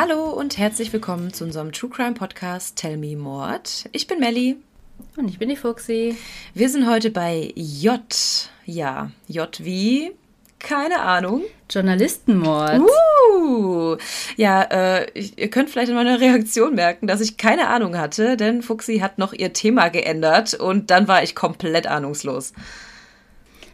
Hallo und herzlich willkommen zu unserem True Crime Podcast Tell Me Mord. Ich bin Melli. Und ich bin die Fuxi. Wir sind heute bei J. Ja, J wie? Keine Ahnung. Journalistenmord. Uh, ja, äh, ihr könnt vielleicht in meiner Reaktion merken, dass ich keine Ahnung hatte, denn Fuxi hat noch ihr Thema geändert und dann war ich komplett ahnungslos.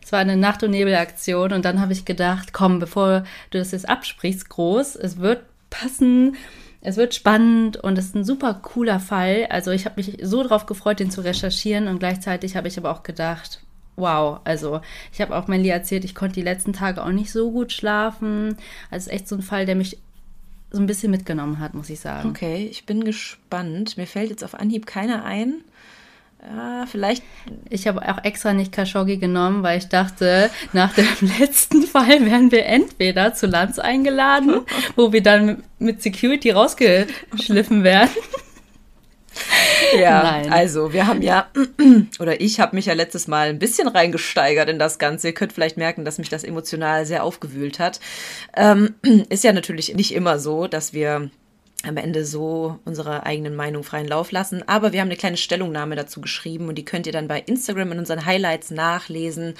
Es war eine Nacht- und Nebelaktion und dann habe ich gedacht, komm, bevor du das jetzt absprichst, groß, es wird passen, es wird spannend und es ist ein super cooler Fall. Also ich habe mich so drauf gefreut, den zu recherchieren und gleichzeitig habe ich aber auch gedacht, wow, also ich habe auch Melly erzählt, ich konnte die letzten Tage auch nicht so gut schlafen. Also echt so ein Fall, der mich so ein bisschen mitgenommen hat, muss ich sagen. Okay, ich bin gespannt. Mir fällt jetzt auf Anhieb keiner ein. Ja, vielleicht. Ich habe auch extra nicht Khashoggi genommen, weil ich dachte, nach dem letzten Fall werden wir entweder zu Lanz eingeladen, wo wir dann mit Security rausgeschliffen werden. Ja, Nein. also wir haben ja, oder ich habe mich ja letztes Mal ein bisschen reingesteigert in das Ganze. Ihr könnt vielleicht merken, dass mich das emotional sehr aufgewühlt hat. Ähm, ist ja natürlich nicht immer so, dass wir am Ende so unsere eigenen Meinung freien Lauf lassen. Aber wir haben eine kleine Stellungnahme dazu geschrieben und die könnt ihr dann bei Instagram in unseren Highlights nachlesen.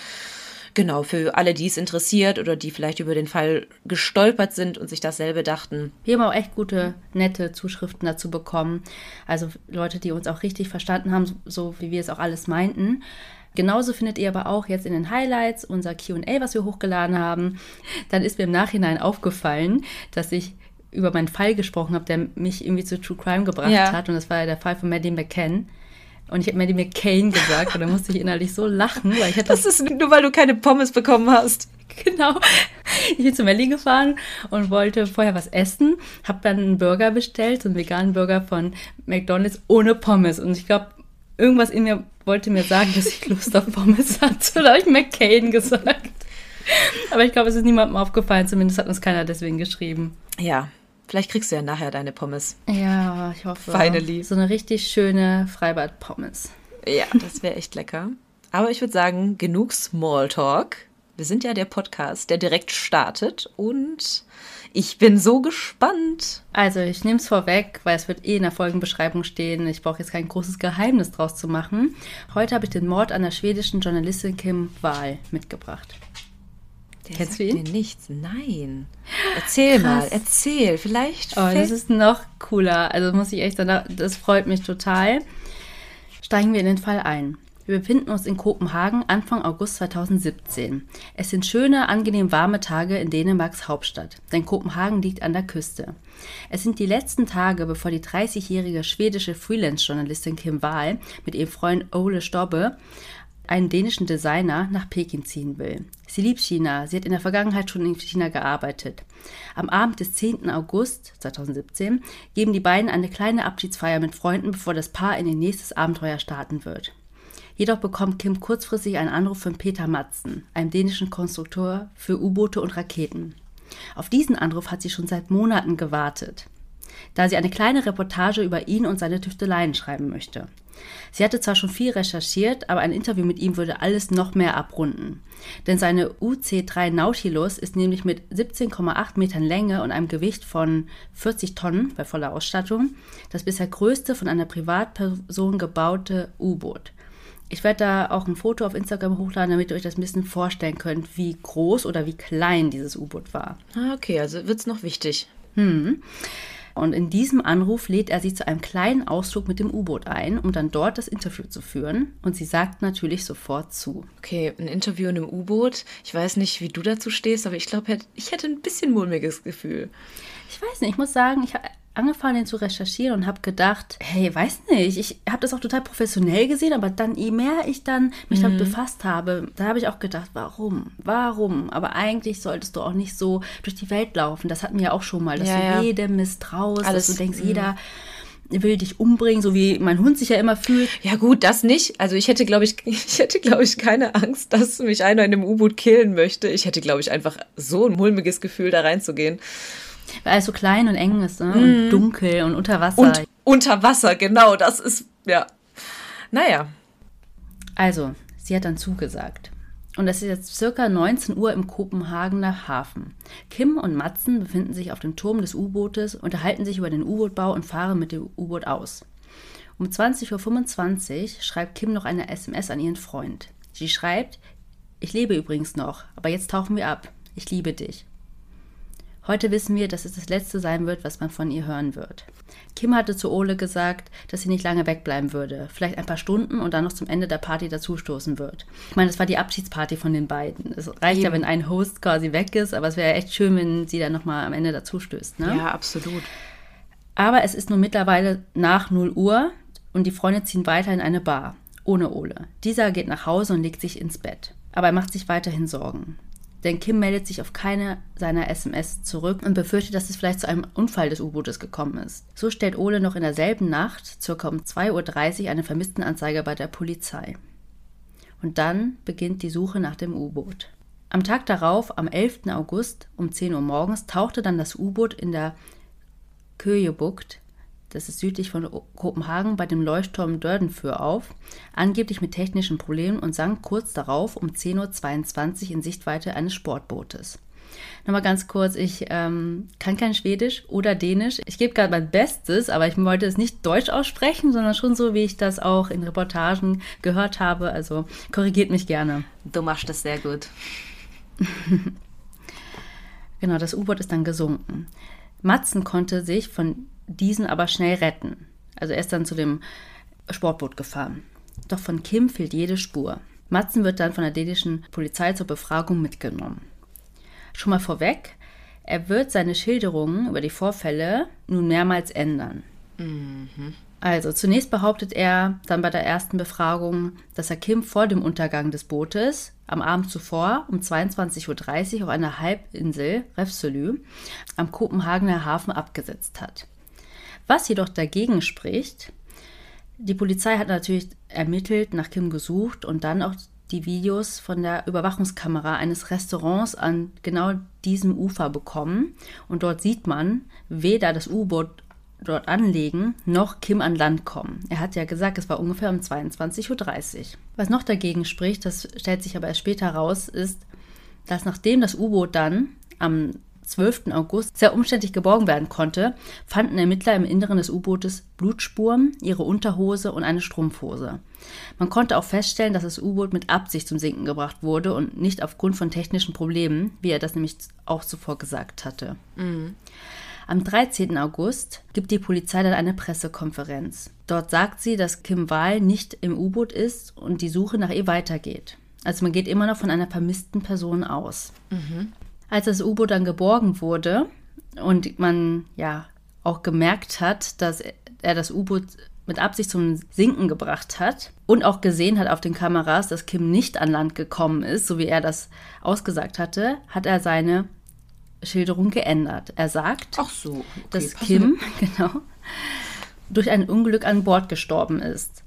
Genau, für alle, die es interessiert oder die vielleicht über den Fall gestolpert sind und sich dasselbe dachten. Wir haben auch echt gute, nette Zuschriften dazu bekommen. Also Leute, die uns auch richtig verstanden haben, so wie wir es auch alles meinten. Genauso findet ihr aber auch jetzt in den Highlights unser QA, was wir hochgeladen haben. Dann ist mir im Nachhinein aufgefallen, dass ich über meinen Fall gesprochen habe, der mich irgendwie zu True Crime gebracht ja. hat. Und das war ja der Fall von Maddie McCann. Und ich habe Maddie McCain gesagt und da musste ich innerlich so lachen, weil ich hatte das ist nur, weil du keine Pommes bekommen hast. Genau. Ich bin zu Melli gefahren und wollte vorher was essen, habe dann einen Burger bestellt, so einen veganen Burger von McDonald's ohne Pommes. Und ich glaube, irgendwas in mir wollte mir sagen, dass ich Lust auf Pommes hatte. Da habe ich McCain gesagt. Aber ich glaube, es ist niemandem aufgefallen, zumindest hat uns keiner deswegen geschrieben. Ja, Vielleicht kriegst du ja nachher deine Pommes. Ja, ich hoffe. Finally. So eine richtig schöne Freibad-Pommes. Ja, das wäre echt lecker. Aber ich würde sagen, genug Smalltalk. Wir sind ja der Podcast, der direkt startet und ich bin so gespannt. Also, ich nehme es vorweg, weil es wird eh in der Folgenbeschreibung stehen. Ich brauche jetzt kein großes Geheimnis draus zu machen. Heute habe ich den Mord an der schwedischen Journalistin Kim Wahl mitgebracht. Der Kennst du ihn? nichts. Nein. Erzähl Krass. mal, erzähl. Vielleicht. Oh, das ist noch cooler. Also muss ich echt sagen, das freut mich total. Steigen wir in den Fall ein. Wir befinden uns in Kopenhagen Anfang August 2017. Es sind schöne, angenehm warme Tage in Dänemarks Hauptstadt, denn Kopenhagen liegt an der Küste. Es sind die letzten Tage, bevor die 30-jährige schwedische Freelance-Journalistin Kim Wahl mit ihrem Freund Ole Stobbe einen dänischen Designer nach Peking ziehen will. Sie liebt China, sie hat in der Vergangenheit schon in China gearbeitet. Am Abend des 10. August 2017 geben die beiden eine kleine Abschiedsfeier mit Freunden, bevor das Paar in ihr nächstes Abenteuer starten wird. Jedoch bekommt Kim kurzfristig einen Anruf von Peter Matzen, einem dänischen Konstrukteur für U-Boote und Raketen. Auf diesen Anruf hat sie schon seit Monaten gewartet, da sie eine kleine Reportage über ihn und seine Tüfteleien schreiben möchte. Sie hatte zwar schon viel recherchiert, aber ein Interview mit ihm würde alles noch mehr abrunden. Denn seine UC3 Nautilus ist nämlich mit 17,8 Metern Länge und einem Gewicht von 40 Tonnen bei voller Ausstattung das bisher größte von einer Privatperson gebaute U-Boot. Ich werde da auch ein Foto auf Instagram hochladen, damit ihr euch das ein bisschen vorstellen könnt, wie groß oder wie klein dieses U-Boot war. Ah, okay, also wird es noch wichtig. Hm. Und in diesem Anruf lädt er sie zu einem kleinen Ausflug mit dem U-Boot ein, um dann dort das Interview zu führen. Und sie sagt natürlich sofort zu. Okay, ein Interview in einem U-Boot. Ich weiß nicht, wie du dazu stehst, aber ich glaube, ich hätte ein bisschen mulmiges Gefühl. Ich weiß nicht, ich muss sagen, ich angefangen, den zu recherchieren und habe gedacht, hey, weiß nicht, ich habe das auch total professionell gesehen, aber dann, je mehr ich dann mich mhm. damit befasst habe, da habe ich auch gedacht, warum? Warum? Aber eigentlich solltest du auch nicht so durch die Welt laufen. Das hatten wir ja auch schon mal, dass ja, du ja. jedem misstraust, Alles, dass du denkst, mhm. jeder will dich umbringen, so wie mein Hund sich ja immer fühlt. Ja gut, das nicht. Also ich hätte, glaube ich, ich hätte, glaube ich, keine Angst, dass mich einer in einem U-Boot killen möchte. Ich hätte, glaube ich, einfach so ein mulmiges Gefühl, da reinzugehen. Weil es so klein und eng ist ne? und mm. dunkel und unter Wasser. Und unter Wasser, genau, das ist, ja. Naja. Also, sie hat dann zugesagt. Und es ist jetzt circa 19 Uhr im Kopenhagener Hafen. Kim und Matzen befinden sich auf dem Turm des U-Bootes, unterhalten sich über den U-Boot-Bau und fahren mit dem U-Boot aus. Um 20.25 Uhr schreibt Kim noch eine SMS an ihren Freund. Sie schreibt, ich lebe übrigens noch, aber jetzt tauchen wir ab. Ich liebe dich. Heute wissen wir, dass es das Letzte sein wird, was man von ihr hören wird. Kim hatte zu Ole gesagt, dass sie nicht lange wegbleiben würde, vielleicht ein paar Stunden und dann noch zum Ende der Party dazustoßen wird. Ich meine, das war die Abschiedsparty von den beiden. Es reicht Eben. ja, wenn ein Host quasi weg ist, aber es wäre echt schön, wenn sie dann nochmal am Ende dazustößt. Ne? Ja, absolut. Aber es ist nun mittlerweile nach 0 Uhr und die Freunde ziehen weiter in eine Bar, ohne Ole. Dieser geht nach Hause und legt sich ins Bett. Aber er macht sich weiterhin Sorgen. Denn Kim meldet sich auf keine seiner SMS zurück und befürchtet, dass es vielleicht zu einem Unfall des U-Bootes gekommen ist. So stellt Ole noch in derselben Nacht, circa um 2.30 Uhr, eine Vermisstenanzeige bei der Polizei. Und dann beginnt die Suche nach dem U-Boot. Am Tag darauf, am 11. August um 10 Uhr morgens, tauchte dann das U-Boot in der Köjebucht das ist südlich von Kopenhagen, bei dem Leuchtturm Dördenfür auf, angeblich mit technischen Problemen und sank kurz darauf um 10.22 Uhr in Sichtweite eines Sportbootes. Nochmal ganz kurz, ich ähm, kann kein Schwedisch oder Dänisch. Ich gebe gerade mein Bestes, aber ich wollte es nicht Deutsch aussprechen, sondern schon so, wie ich das auch in Reportagen gehört habe. Also korrigiert mich gerne. Du machst das sehr gut. genau, das U-Boot ist dann gesunken. Matzen konnte sich von diesen aber schnell retten. Also er ist dann zu dem Sportboot gefahren. Doch von Kim fehlt jede Spur. Matzen wird dann von der dänischen Polizei zur Befragung mitgenommen. Schon mal vorweg, er wird seine Schilderungen über die Vorfälle nun mehrmals ändern. Mhm. Also zunächst behauptet er dann bei der ersten Befragung, dass er Kim vor dem Untergang des Bootes am Abend zuvor um 22.30 Uhr auf einer Halbinsel, Refselü, am Kopenhagener Hafen abgesetzt hat. Was jedoch dagegen spricht, die Polizei hat natürlich ermittelt, nach Kim gesucht und dann auch die Videos von der Überwachungskamera eines Restaurants an genau diesem Ufer bekommen. Und dort sieht man weder das U-Boot dort anlegen, noch Kim an Land kommen. Er hat ja gesagt, es war ungefähr um 22.30 Uhr. Was noch dagegen spricht, das stellt sich aber erst später raus, ist, dass nachdem das U-Boot dann am 12. August sehr umständlich geborgen werden konnte, fanden Ermittler im Inneren des U-Bootes Blutspuren, ihre Unterhose und eine Strumpfhose. Man konnte auch feststellen, dass das U-Boot mit Absicht zum Sinken gebracht wurde und nicht aufgrund von technischen Problemen, wie er das nämlich auch zuvor gesagt hatte. Mhm. Am 13. August gibt die Polizei dann eine Pressekonferenz. Dort sagt sie, dass Kim Wahl nicht im U-Boot ist und die Suche nach ihr weitergeht. Also man geht immer noch von einer vermissten Person aus. Mhm. Als das U-Boot dann geborgen wurde und man ja auch gemerkt hat, dass er das U-Boot mit Absicht zum Sinken gebracht hat und auch gesehen hat auf den Kameras, dass Kim nicht an Land gekommen ist, so wie er das ausgesagt hatte, hat er seine Schilderung geändert. Er sagt, so, okay, dass Kim genau, durch ein Unglück an Bord gestorben ist.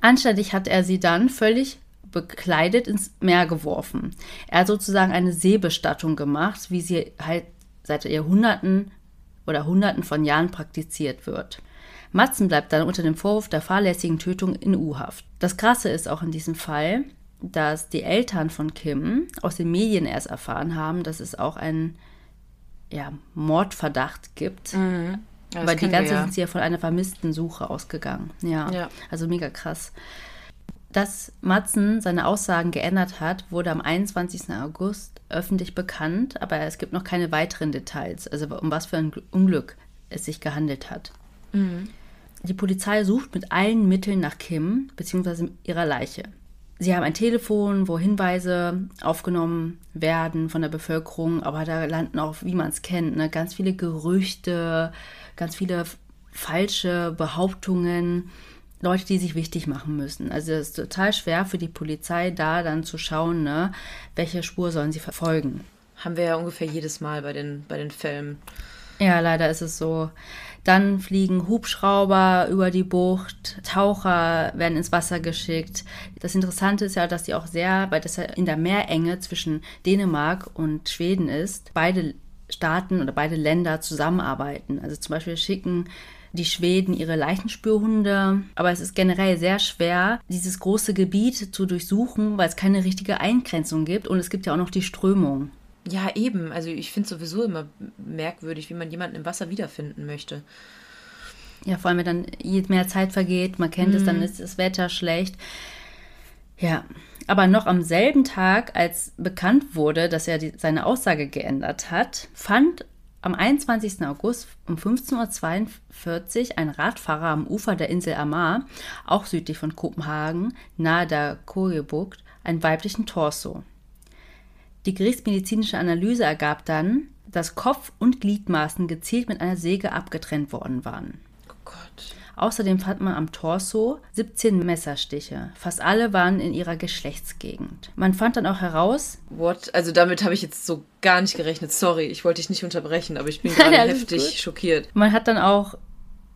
Anständig hat er sie dann völlig bekleidet ins Meer geworfen. Er hat sozusagen eine Seebestattung gemacht, wie sie halt seit Jahrhunderten oder Hunderten von Jahren praktiziert wird. Matzen bleibt dann unter dem Vorwurf der fahrlässigen Tötung in U-Haft. Das Krasse ist auch in diesem Fall, dass die Eltern von Kim aus den Medien erst erfahren haben, dass es auch einen ja, Mordverdacht gibt. Mhm. Ja, Weil die ganze wir, ja. sind sie ja von einer vermissten Suche ausgegangen. Ja, ja. also mega krass. Dass Matzen seine Aussagen geändert hat, wurde am 21. August öffentlich bekannt, aber es gibt noch keine weiteren Details, also um was für ein Unglück es sich gehandelt hat. Mhm. Die Polizei sucht mit allen Mitteln nach Kim bzw. ihrer Leiche. Sie haben ein Telefon, wo Hinweise aufgenommen werden von der Bevölkerung, aber da landen auch, wie man es kennt, ne, ganz viele Gerüchte, ganz viele falsche Behauptungen. Leute, die sich wichtig machen müssen. Also es ist total schwer für die Polizei, da dann zu schauen, ne, welche Spur sollen sie verfolgen. Haben wir ja ungefähr jedes Mal bei den, bei den Filmen. Ja, leider ist es so. Dann fliegen Hubschrauber über die Bucht, Taucher werden ins Wasser geschickt. Das Interessante ist ja, dass die auch sehr, weil das ja in der Meerenge zwischen Dänemark und Schweden ist, beide Staaten oder beide Länder zusammenarbeiten. Also zum Beispiel schicken die Schweden ihre Leichenspürhunde. Aber es ist generell sehr schwer, dieses große Gebiet zu durchsuchen, weil es keine richtige Eingrenzung gibt. Und es gibt ja auch noch die Strömung. Ja, eben. Also ich finde es sowieso immer merkwürdig, wie man jemanden im Wasser wiederfinden möchte. Ja, vor allem, wenn dann je mehr Zeit vergeht, man kennt mhm. es, dann ist das Wetter schlecht. Ja, aber noch am selben Tag, als bekannt wurde, dass er die, seine Aussage geändert hat, fand am 21. August um 15.42 Uhr ein Radfahrer am Ufer der Insel Amar, auch südlich von Kopenhagen, nahe der Kogebucht, einen weiblichen Torso. Die gerichtsmedizinische Analyse ergab dann, dass Kopf und Gliedmaßen gezielt mit einer Säge abgetrennt worden waren. Oh Gott. Außerdem fand man am Torso 17 Messerstiche. Fast alle waren in ihrer Geschlechtsgegend. Man fand dann auch heraus. What? Also damit habe ich jetzt so gar nicht gerechnet. Sorry, ich wollte dich nicht unterbrechen, aber ich bin gerade heftig gut. schockiert. Man hat dann auch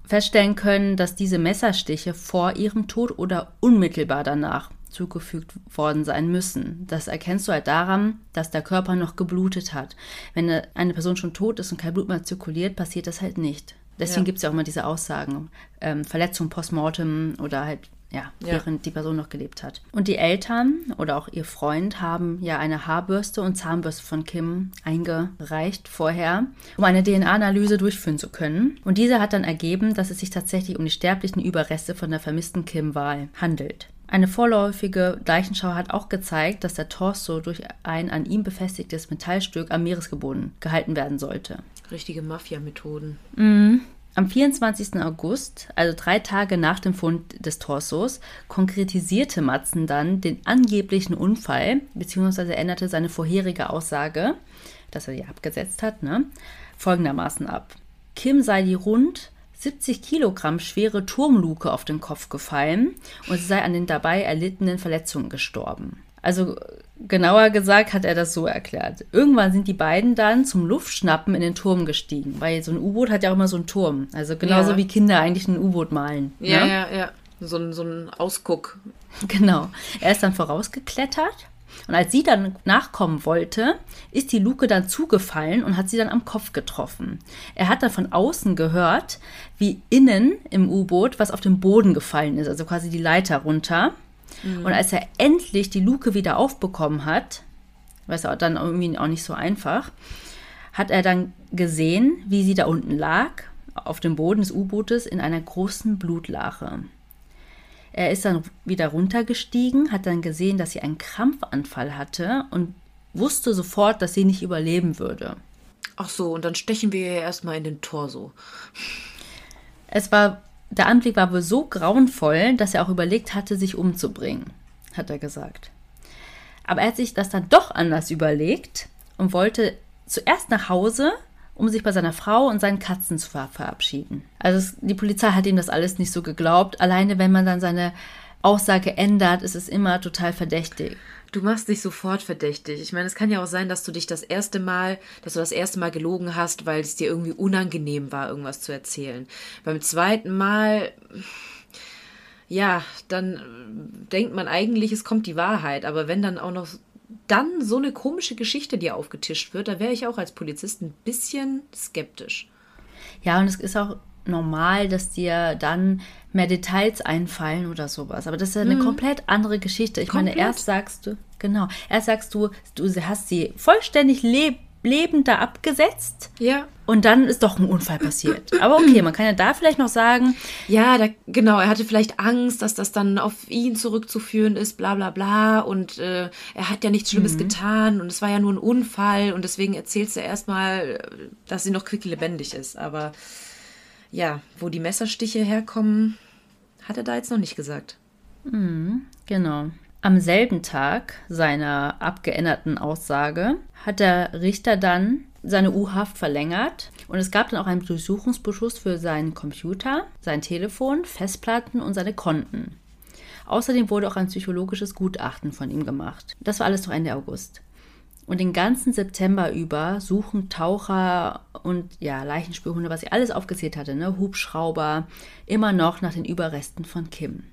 feststellen können, dass diese Messerstiche vor ihrem Tod oder unmittelbar danach zugefügt worden sein müssen. Das erkennst du halt daran, dass der Körper noch geblutet hat. Wenn eine Person schon tot ist und kein Blut mehr zirkuliert, passiert das halt nicht. Deswegen ja. gibt es ja auch immer diese Aussagen, ähm, Verletzung postmortem oder halt ja, ja, während die Person noch gelebt hat. Und die Eltern oder auch ihr Freund haben ja eine Haarbürste und Zahnbürste von Kim eingereicht vorher, um eine DNA-Analyse durchführen zu können. Und diese hat dann ergeben, dass es sich tatsächlich um die sterblichen Überreste von der vermissten Kim Wahl handelt. Eine vorläufige Leichenschau hat auch gezeigt, dass der Torso durch ein an ihm befestigtes Metallstück am Meeresgeboden gehalten werden sollte. Richtige Mafia-Methoden. Mhm. Am 24. August, also drei Tage nach dem Fund des Torsos, konkretisierte Matzen dann den angeblichen Unfall, beziehungsweise änderte seine vorherige Aussage, dass er die abgesetzt hat, ne, folgendermaßen ab. Kim sei die rund 70 Kilogramm schwere Turmluke auf den Kopf gefallen und sie sei an den dabei erlittenen Verletzungen gestorben. Also genauer gesagt hat er das so erklärt. Irgendwann sind die beiden dann zum Luftschnappen in den Turm gestiegen, weil so ein U-Boot hat ja auch immer so einen Turm. Also genauso ja. wie Kinder eigentlich ein U-Boot malen. Ja, ne? ja, ja. So ein, so ein Ausguck. Genau. Er ist dann vorausgeklettert und als sie dann nachkommen wollte, ist die Luke dann zugefallen und hat sie dann am Kopf getroffen. Er hat dann von außen gehört, wie innen im U-Boot was auf den Boden gefallen ist, also quasi die Leiter runter. Mhm. Und als er endlich die Luke wieder aufbekommen hat, was auch dann irgendwie auch nicht so einfach, hat er dann gesehen, wie sie da unten lag, auf dem Boden des U-Bootes in einer großen Blutlache. Er ist dann wieder runtergestiegen, hat dann gesehen, dass sie einen Krampfanfall hatte und wusste sofort, dass sie nicht überleben würde. Ach so, und dann stechen wir ihr erstmal in den Torso. Es war, der Anblick war wohl so grauenvoll, dass er auch überlegt hatte, sich umzubringen, hat er gesagt. Aber er hat sich das dann doch anders überlegt und wollte zuerst nach Hause, um sich bei seiner Frau und seinen Katzen zu ver verabschieden. Also es, die Polizei hat ihm das alles nicht so geglaubt. Alleine wenn man dann seine Aussage ändert, ist es immer total verdächtig. Du machst dich sofort verdächtig. Ich meine, es kann ja auch sein, dass du dich das erste Mal, dass du das erste Mal gelogen hast, weil es dir irgendwie unangenehm war, irgendwas zu erzählen. Beim zweiten Mal, ja, dann denkt man eigentlich, es kommt die Wahrheit. Aber wenn dann auch noch dann so eine komische Geschichte dir aufgetischt wird, da wäre ich auch als Polizist ein bisschen skeptisch. Ja, und es ist auch normal, dass dir dann mehr Details einfallen oder sowas. Aber das ist ja eine mhm. komplett andere Geschichte. Ich komplett. meine, erst sagst du, genau, erst sagst du, du hast sie vollständig leb lebend da abgesetzt. Ja. Und dann ist doch ein Unfall passiert. Aber okay, man kann ja da vielleicht noch sagen. Ja, da, genau, er hatte vielleicht Angst, dass das dann auf ihn zurückzuführen ist, bla bla bla. Und äh, er hat ja nichts Schlimmes mhm. getan und es war ja nur ein Unfall und deswegen erzählst du erstmal, dass sie noch quicklebendig ist. Aber ja, wo die Messerstiche herkommen, hat er da jetzt noch nicht gesagt. Mhm, genau. Am selben Tag seiner abgeänderten Aussage hat der Richter dann seine U-Haft verlängert und es gab dann auch einen Durchsuchungsbeschluss für seinen Computer, sein Telefon, Festplatten und seine Konten. Außerdem wurde auch ein psychologisches Gutachten von ihm gemacht. Das war alles noch Ende August. Und den ganzen September über suchen Taucher und ja, Leichenspürhunde, was ich alles aufgezählt hatte, ne, Hubschrauber, immer noch nach den Überresten von Kim.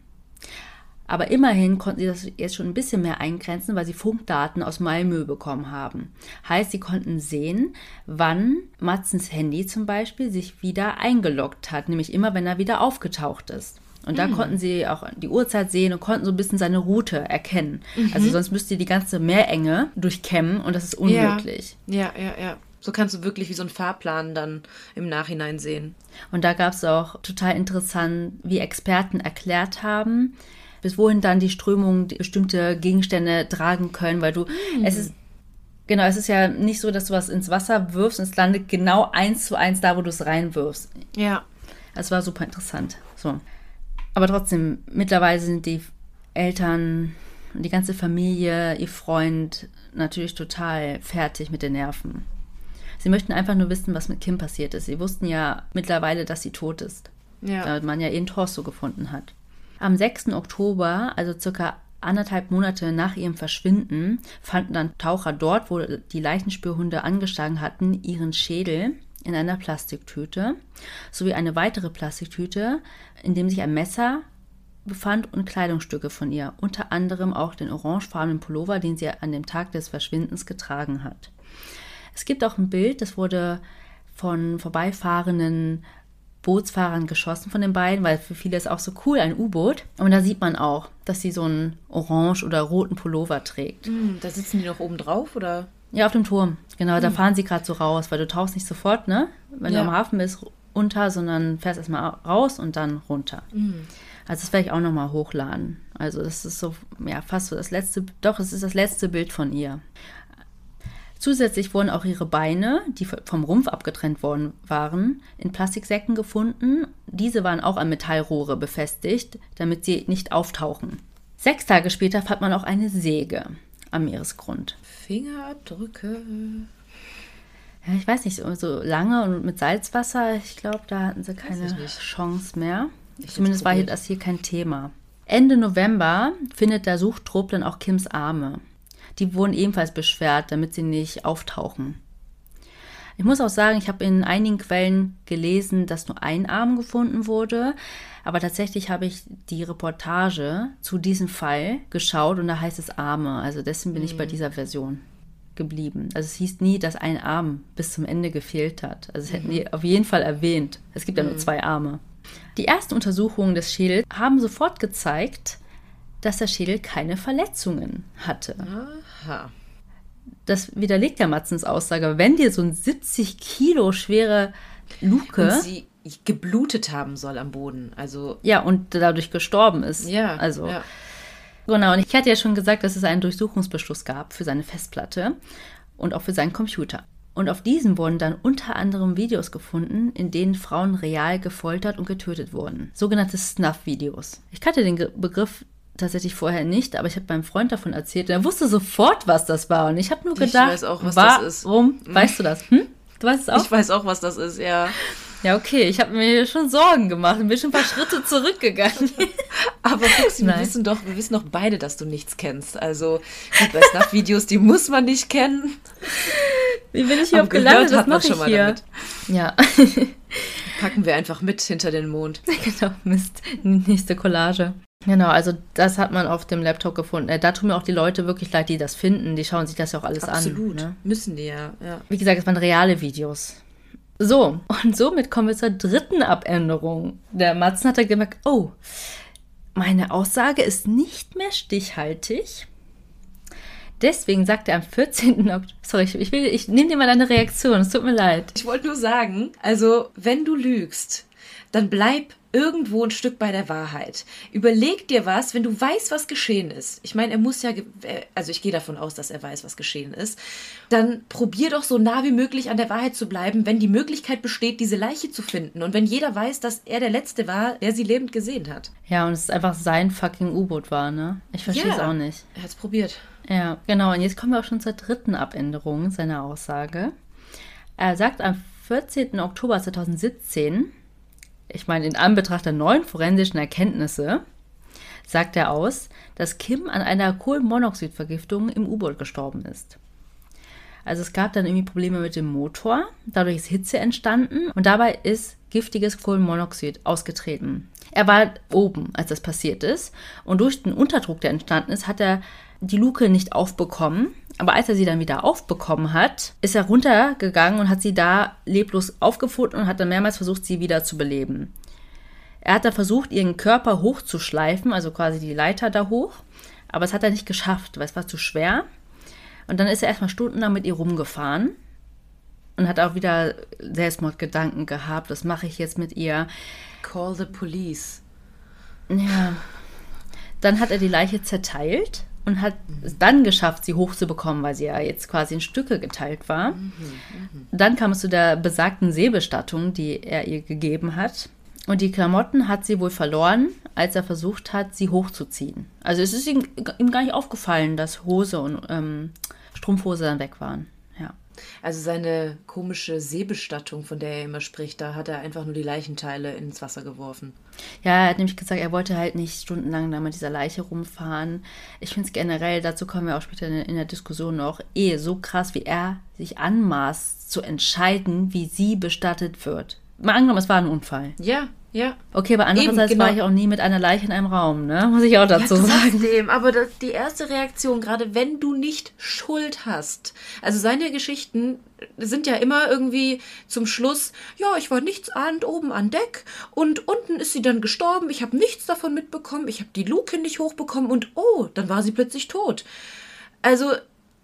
Aber immerhin konnten sie das jetzt schon ein bisschen mehr eingrenzen, weil sie Funkdaten aus Malmö bekommen haben. Heißt, sie konnten sehen, wann Matzens Handy zum Beispiel sich wieder eingeloggt hat, nämlich immer, wenn er wieder aufgetaucht ist. Und da Hm. konnten sie auch die Uhrzeit sehen und konnten so ein bisschen seine Route erkennen. Mhm. Also sonst müsst ihr die ganze Meerenge durchkämmen und das ist unmöglich. Ja, ja, ja. So kannst du wirklich wie so einen Fahrplan dann im Nachhinein sehen. Und da gab es auch total interessant, wie Experten erklärt haben, bis wohin dann die Strömungen bestimmte Gegenstände tragen können, weil du, es ist, genau, es ist ja nicht so, dass du was ins Wasser wirfst und es landet genau eins zu eins da, wo du es reinwirfst. Ja. Das war super interessant. So. Aber trotzdem, mittlerweile sind die Eltern, die ganze Familie, ihr Freund natürlich total fertig mit den Nerven. Sie möchten einfach nur wissen, was mit Kim passiert ist. Sie wussten ja mittlerweile, dass sie tot ist. Ja. Da man ja ihren Torso gefunden hat. Am 6. Oktober, also circa anderthalb Monate nach ihrem Verschwinden, fanden dann Taucher dort, wo die Leichenspürhunde angeschlagen hatten, ihren Schädel in einer Plastiktüte sowie eine weitere Plastiktüte, in dem sich ein Messer befand und Kleidungsstücke von ihr, unter anderem auch den orangefarbenen Pullover, den sie an dem Tag des Verschwindens getragen hat. Es gibt auch ein Bild, das wurde von vorbeifahrenden Bootsfahrern geschossen von den beiden, weil für viele ist auch so cool, ein U-Boot. Und da sieht man auch, dass sie so einen orange oder roten Pullover trägt. Hm, da sitzen die noch oben drauf, oder? Ja, auf dem Turm. Genau, da fahren sie gerade so raus, weil du tauchst nicht sofort, ne? Wenn Ja. du am Hafen bist, unter, sondern fährst erstmal raus und dann runter. Also das werde ich auch nochmal hochladen. Also das ist so, ja, fast so das letzte, doch, es ist das letzte Bild von ihr. Zusätzlich wurden auch ihre Beine, die vom Rumpf abgetrennt worden waren, in Plastiksäcken gefunden. Diese waren auch an Metallrohre befestigt, damit sie nicht auftauchen. Sechs Tage später fand man auch eine Säge am Meeresgrund. Fingerabdrücke. Ja, ich weiß nicht, so, lange und mit Salzwasser, ich glaube, da hatten sie keine. Chance mehr. Ich Zumindest war hier das hier kein Thema. Ende November findet der Suchtrupp dann auch Kims Arme. Die wurden ebenfalls beschwert, damit sie nicht auftauchen. Ich muss auch sagen, ich habe in einigen Quellen gelesen, dass nur ein Arm gefunden wurde. Aber tatsächlich habe ich die Reportage zu diesem Fall geschaut und da heißt es Arme. Also deswegen bin ich bei dieser Version geblieben. Also es hieß nie, dass ein Arm bis zum Ende gefehlt hat. Also es hätten die auf jeden Fall erwähnt. Es gibt ja nur zwei Arme. Die ersten Untersuchungen des Schädels haben sofort gezeigt, dass der Schädel keine Verletzungen hatte. Aha. Das widerlegt ja Matzens Aussage. Wenn dir so ein 70 Kilo schwere Luke, Und sie geblutet haben soll am Boden. Also, ja, und dadurch gestorben ist. ja. Also, ja. Genau, und ich hatte ja schon gesagt, dass es einen Durchsuchungsbeschluss gab für seine Festplatte und auch für seinen Computer. Und auf diesem wurden dann unter anderem Videos gefunden, in denen Frauen real gefoltert und getötet wurden. Sogenannte Snuff-Videos. Ich kannte den Begriff tatsächlich vorher nicht, aber ich habe meinem Freund davon erzählt. und Er wusste sofort, was das war. Und ich habe nur Ich gedacht, weiß auch, was das ist. warum weißt du das? Hm? Du weißt es auch? Ich weiß auch, was das ist, ja. Ja, okay. Ich habe mir schon Sorgen gemacht und bin schon ein paar Schritte zurückgegangen. Aber Fuchsi, wir wissen doch, wir wissen doch beide, dass du nichts kennst. Also, gut, bei Snuff-Videos, die muss man nicht kennen. Wie bin ich hier auf gelandet? man mache schon ich mal hier? damit. Ja. Packen wir einfach mit hinter den Mond. Genau, Mist. Nächste Collage. Genau, also das hat man auf dem Laptop gefunden. Äh, Da tun mir auch die Leute wirklich leid, die das finden. Die schauen sich das ja auch alles Absolut. an. Ne? Müssen die ja, ja. Wie gesagt, es waren reale Videos. So, und somit kommen wir zur dritten Abänderung. Der Matzen hat dann gemerkt, oh, meine Aussage ist nicht mehr stichhaltig. Deswegen sagt er am 14. Oktober, sorry, ich will, ich nehme dir mal deine Reaktion, es tut mir leid. Ich wollte nur sagen, also, wenn du lügst, dann bleib irgendwo ein Stück bei der Wahrheit. Überleg dir was, wenn du weißt, was geschehen ist. Ich meine, er muss ja, äh, also ich gehe davon aus, dass er weiß, was geschehen ist. Dann probier doch so nah wie möglich an der Wahrheit zu bleiben, wenn die Möglichkeit besteht, diese Leiche zu finden. Und wenn jeder weiß, dass er der Letzte war, der sie lebend gesehen hat. Ja, und es ist einfach sein fucking U-Boot war, ne? Ich verstehe es Ja. auch nicht. Er hat's probiert. Ja, genau. Und jetzt kommen wir auch schon zur dritten Abänderung seiner Aussage. Er sagt am 14. Oktober 2017, ich meine, in Anbetracht der neuen forensischen Erkenntnisse, sagt er aus, dass Kim an einer Kohlenmonoxidvergiftung im U-Boot gestorben ist. Also es gab dann irgendwie Probleme mit dem Motor, dadurch ist Hitze entstanden und dabei ist giftiges Kohlenmonoxid ausgetreten. Er war oben, als das passiert ist. Und durch den Unterdruck, der entstanden ist, hat er die Luke nicht aufbekommen. Aber als er sie dann wieder aufbekommen hat, ist er runtergegangen und hat sie da leblos aufgefunden und hat dann mehrmals versucht, sie wieder zu beleben. Er hat da versucht, ihren Körper hochzuschleifen, also quasi die Leiter da hoch. Aber es hat er nicht geschafft, weil es war zu schwer. Und dann ist er erstmal stundenlang mit ihr rumgefahren und hat auch wieder Selbstmordgedanken gehabt. Das mache ich jetzt mit ihr. Call the police. Ja. Dann hat er die Leiche zerteilt und hat es dann geschafft, sie hochzubekommen, weil sie ja jetzt quasi in Stücke geteilt war. Mhm, dann kam es zu der besagten Seebestattung, die er ihr gegeben hat. Und die Klamotten hat sie wohl verloren, als er versucht hat, sie hochzuziehen. Also es ist ihm, ihm gar nicht aufgefallen, dass Hose und ähm, Strumpfhose dann weg waren. Also seine komische Seebestattung, von der er immer spricht, da hat er einfach nur die Leichenteile ins Wasser geworfen. Ja, er hat nämlich gesagt, er wollte halt nicht stundenlang da mit dieser Leiche rumfahren. Ich finde es generell, dazu kommen wir auch später in, in der Diskussion noch, eh so krass, wie er sich anmaßt zu entscheiden, wie sie bestattet wird. Mal angenommen, es war ein Unfall. Ja, ja. Okay, aber andererseits Eben, genau. war ich auch nie mit einer Leiche in einem Raum, ne? Muss ich auch dazu ja, sagen. aber das, die erste Reaktion, gerade wenn du nicht Schuld hast. Also seine Geschichten sind ja immer irgendwie zum Schluss, ja, ich war nichts ahnt oben an Deck und unten ist sie dann gestorben, ich habe nichts davon mitbekommen, ich habe die Luke nicht hochbekommen und oh, dann war sie plötzlich tot. Also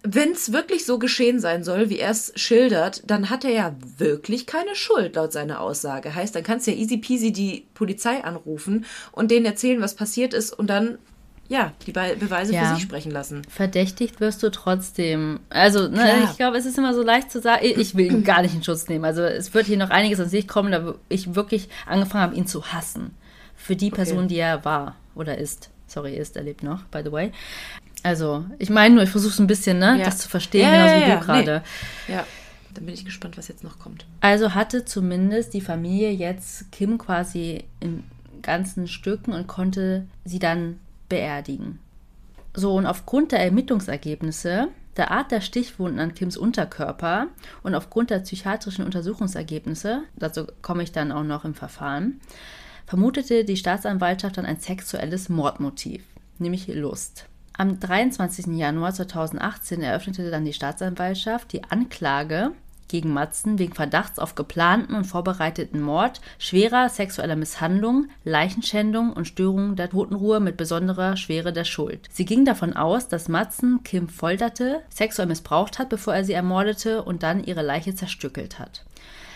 wenn es wirklich so geschehen sein soll, wie er es schildert, dann hat er ja wirklich keine Schuld, laut seiner Aussage. Heißt, dann kannst du ja easy peasy die Polizei anrufen und denen erzählen, was passiert ist und dann ja, die Be Beweise ja. für sich sprechen lassen. Verdächtigt wirst du trotzdem. Also, ne, ich glaube, es ist immer so leicht zu sagen, ich will ihn gar nicht in Schutz nehmen. Also, es wird hier noch einiges an sich kommen, da ich wirklich angefangen habe, ihn zu hassen. Für die Person, okay. die er war oder ist. Sorry, ist, er lebt noch, by the way. Also, ich meine nur, ich versuche es ein bisschen, ne, ja. das zu verstehen, ja, genauso wie ja, du gerade. Nee. Ja, dann bin ich gespannt, was jetzt noch kommt. Also hatte zumindest die Familie jetzt Kim quasi in ganzen Stücken und konnte sie dann beerdigen. So, und aufgrund der Ermittlungsergebnisse, der Art der Stichwunden an Kims Unterkörper und aufgrund der psychiatrischen Untersuchungsergebnisse, dazu komme ich dann auch noch im Verfahren, vermutete die Staatsanwaltschaft dann ein sexuelles Mordmotiv, nämlich Lust. Am 23. Januar 2018 eröffnete dann die Staatsanwaltschaft die Anklage gegen Matzen wegen Verdachts auf geplanten und vorbereiteten Mord, schwerer sexueller Misshandlung, Leichenschändung und Störung der Totenruhe mit besonderer Schwere der Schuld. Sie ging davon aus, dass Matzen Kim folterte, sexuell missbraucht hat, bevor er sie ermordete und dann ihre Leiche zerstückelt hat.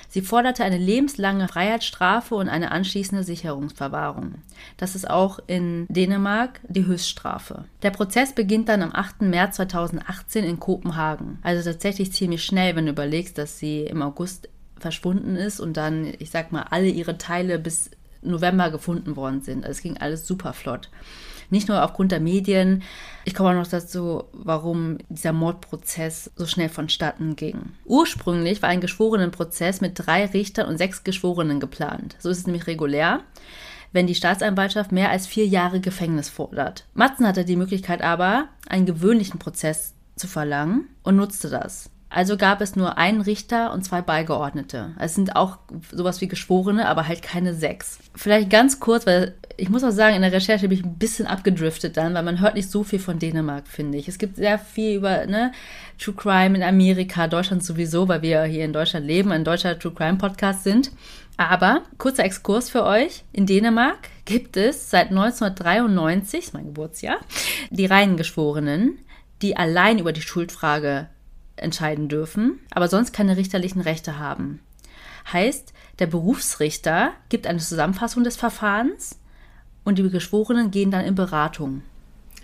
Sie forderte eine lebenslange Freiheitsstrafe und eine anschließende Sicherungsverwahrung. Das ist auch in Dänemark die Höchststrafe. Der Prozess beginnt dann am 8. März 2018 in Kopenhagen. Also tatsächlich ziemlich schnell, wenn du überlegst, dass sie im August verschwunden ist und dann, ich sag mal, alle ihre Teile bis November gefunden worden sind. Also es ging alles super flott. Nicht nur aufgrund der Medien. Ich komme auch noch dazu, warum dieser Mordprozess so schnell vonstatten ging. Ursprünglich war ein Geschworenenprozess mit drei Richtern und sechs Geschworenen geplant. So ist es nämlich regulär wenn die Staatsanwaltschaft mehr als vier Jahre Gefängnis fordert. Matzen hatte die Möglichkeit aber, einen gewöhnlichen Prozess zu verlangen und nutzte das. Also gab es nur einen Richter und zwei Beigeordnete. Es sind auch sowas wie Geschworene, aber halt keine sechs. Vielleicht ganz kurz, weil ich muss auch sagen, in der Recherche bin ich ein bisschen abgedriftet dann, weil man hört nicht so viel von Dänemark, finde ich. Es gibt sehr viel über ne, True Crime in Amerika, Deutschland sowieso, weil wir hier in Deutschland leben, ein deutscher True Crime Podcast sind. Aber kurzer Exkurs für euch. In Dänemark gibt es seit 1993, mein Geburtsjahr, die reinen Geschworenen, die allein über die Schuldfrage entscheiden dürfen, aber sonst keine richterlichen Rechte haben. Heißt, der Berufsrichter gibt eine Zusammenfassung des Verfahrens und die Geschworenen gehen dann in Beratung.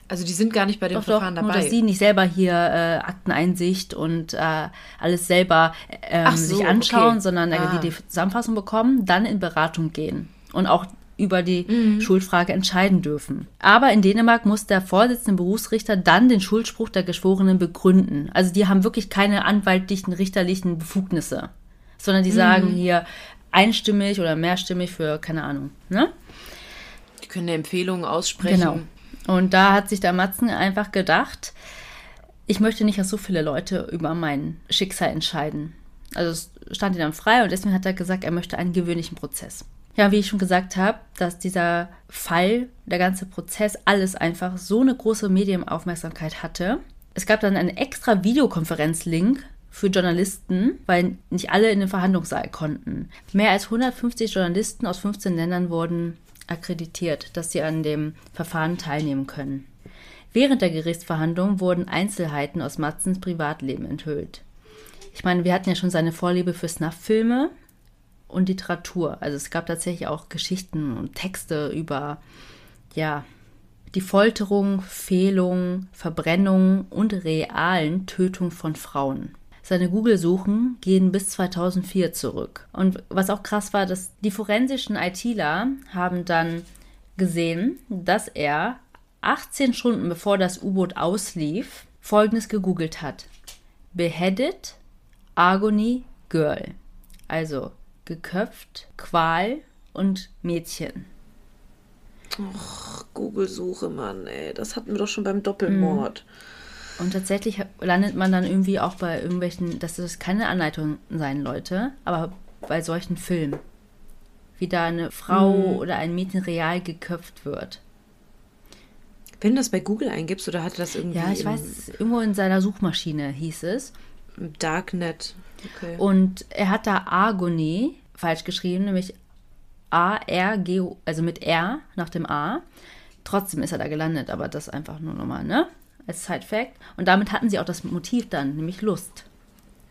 Also die sind gar nicht bei dem doch, Verfahren doch, dabei. Nur, dass sie nicht selber hier äh, Akteneinsicht und äh, alles selber ähm, so, sich anschauen, okay. sondern äh, ah. die, die Zusammenfassung bekommen, dann in Beratung gehen. Und auch über die mhm. Schuldfrage entscheiden dürfen. Aber in Dänemark muss der Vorsitzende Berufsrichter dann den Schuldspruch der Geschworenen begründen. Also die haben wirklich keine anwaltlichen, richterlichen Befugnisse, sondern die mhm. sagen hier einstimmig oder mehrstimmig für keine Ahnung. Ne? Die können eine Empfehlung aussprechen. Genau. Und da hat sich der Matzen einfach gedacht, ich möchte nicht, dass so viele Leute über mein Schicksal entscheiden. Also stand ihm dann frei und deswegen hat er gesagt, er möchte einen gewöhnlichen Prozess. Ja, wie ich schon gesagt habe, dass dieser Fall, der ganze Prozess, alles einfach so eine große Medienaufmerksamkeit hatte. Es gab dann einen extra Videokonferenzlink für Journalisten, weil nicht alle in den Verhandlungssaal konnten. Mehr als 150 Journalisten aus 15 Ländern wurden akkreditiert, dass sie an dem Verfahren teilnehmen können. Während der Gerichtsverhandlung wurden Einzelheiten aus Matzens Privatleben enthüllt. Ich meine, wir hatten ja schon seine Vorliebe für Snuff-Filme und Literatur. Also es gab tatsächlich auch Geschichten und Texte über, ja, die Folterung, Fehlung, Verbrennung und realen Tötung von Frauen. Seine Google-Suchen gehen bis 2004 zurück. Und was auch krass war, dass die forensischen ITler haben dann gesehen, dass er 18 Stunden bevor das U-Boot auslief, folgendes gegoogelt hat. Beheaded Agony Girl. Also geköpft, Qual und Mädchen. Och, Google-Suche, Mann, ey. Das hatten wir doch schon beim Doppelmord. Mhm. Und tatsächlich landet man dann irgendwie auch bei irgendwelchen, dass das keine Anleitung sein, Leute, aber bei solchen Filmen. Wie da eine Frau mhm. oder ein Mädchen real geköpft wird. Wenn du das bei Google eingibst oder hat das irgendwie. Ja, ich weiß, irgendwo in seiner Suchmaschine hieß es. Darknet. Okay. Und er hat da Agony falsch geschrieben, nämlich A-R-G, also mit R nach dem A. Trotzdem ist er da gelandet, aber das einfach nur nochmal, ne? Als Side-Fact. Und damit hatten sie auch das Motiv dann, nämlich Lust.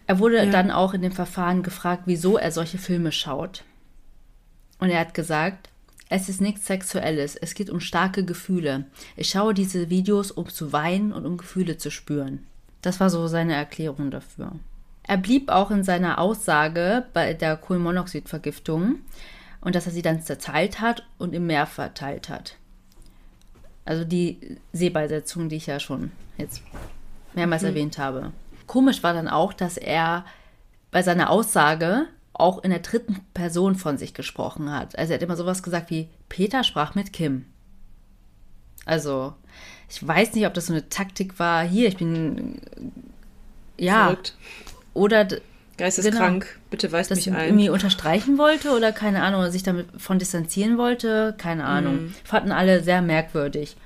Er wurde ja. dann auch in dem Verfahren gefragt, wieso er solche Filme schaut. Und er hat gesagt, es ist nichts Sexuelles, es geht um starke Gefühle. Ich schaue diese Videos, um zu weinen und um Gefühle zu spüren. Das war so seine Erklärung dafür. Er blieb auch in seiner Aussage bei der Kohlenmonoxidvergiftung und dass er sie dann zerteilt hat und im Meer verteilt hat. Also die Seebeisetzung, die ich ja schon jetzt mehrmals mhm. erwähnt habe. Komisch war dann auch, dass er bei seiner Aussage auch in der dritten Person von sich gesprochen hat. Also er hat immer sowas gesagt wie Peter sprach mit Kim. Also ich weiß nicht, ob das so eine Taktik war. Hier, ich bin ja Verrückt. Oder geisteskrank. Genau, Bitte weist mich ein. irgendwie unterstreichen wollte oder keine Ahnung, oder sich damit von distanzieren wollte, keine Ahnung. Mhm. Fanden alle sehr merkwürdig.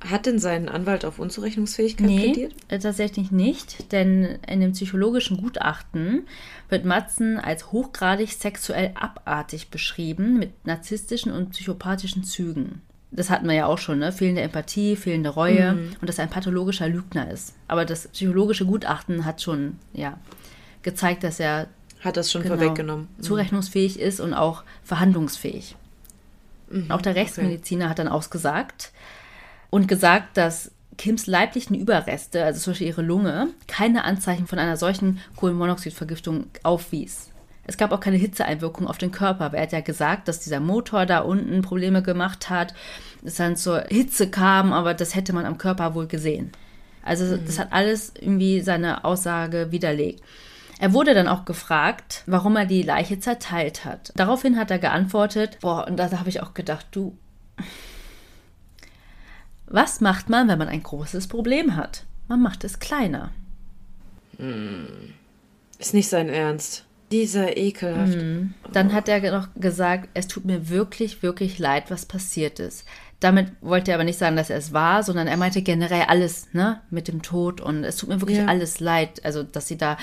Hat denn sein Anwalt auf Unzurechnungsfähigkeit nee, plädiert? Äh, tatsächlich nicht, denn in dem psychologischen Gutachten wird Matzen als hochgradig sexuell abartig beschrieben mit narzisstischen und psychopathischen Zügen das hatten wir ja auch schon, ne? Fehlende Empathie, fehlende Reue mhm. und dass er ein pathologischer Lügner ist. Aber das psychologische Gutachten hat schon, ja, gezeigt, dass er. Hat das schon genau, vorweggenommen. Mhm. Zurechnungsfähig ist und auch verhandlungsfähig. Mhm, auch der Rechtsmediziner okay. hat dann ausgesagt und gesagt, dass Kims leiblichen Überreste, also zum Beispiel ihre Lunge, keine Anzeichen von einer solchen Kohlenmonoxidvergiftung aufwies. Es gab auch keine Hitzeeinwirkung auf den Körper. Er hat ja gesagt, dass dieser Motor da unten Probleme gemacht hat, es dann zur Hitze kam, aber das hätte man am Körper wohl gesehen. Also mhm. das hat alles irgendwie seine Aussage widerlegt. Er wurde dann auch gefragt, warum er die Leiche zerteilt hat. Daraufhin hat er geantwortet, boah, und da habe ich auch gedacht, du, was macht man, wenn man ein großes Problem hat? Man macht es kleiner. Hm. Ist nicht sein Ernst. Dieser ekelhaft. Mhm. Dann hat er noch gesagt, es tut mir wirklich, wirklich leid, was passiert ist. Damit wollte er aber nicht sagen, dass er es war, sondern er meinte generell alles, ne, mit dem Tod und es tut mir wirklich ja. alles leid, also dass sie da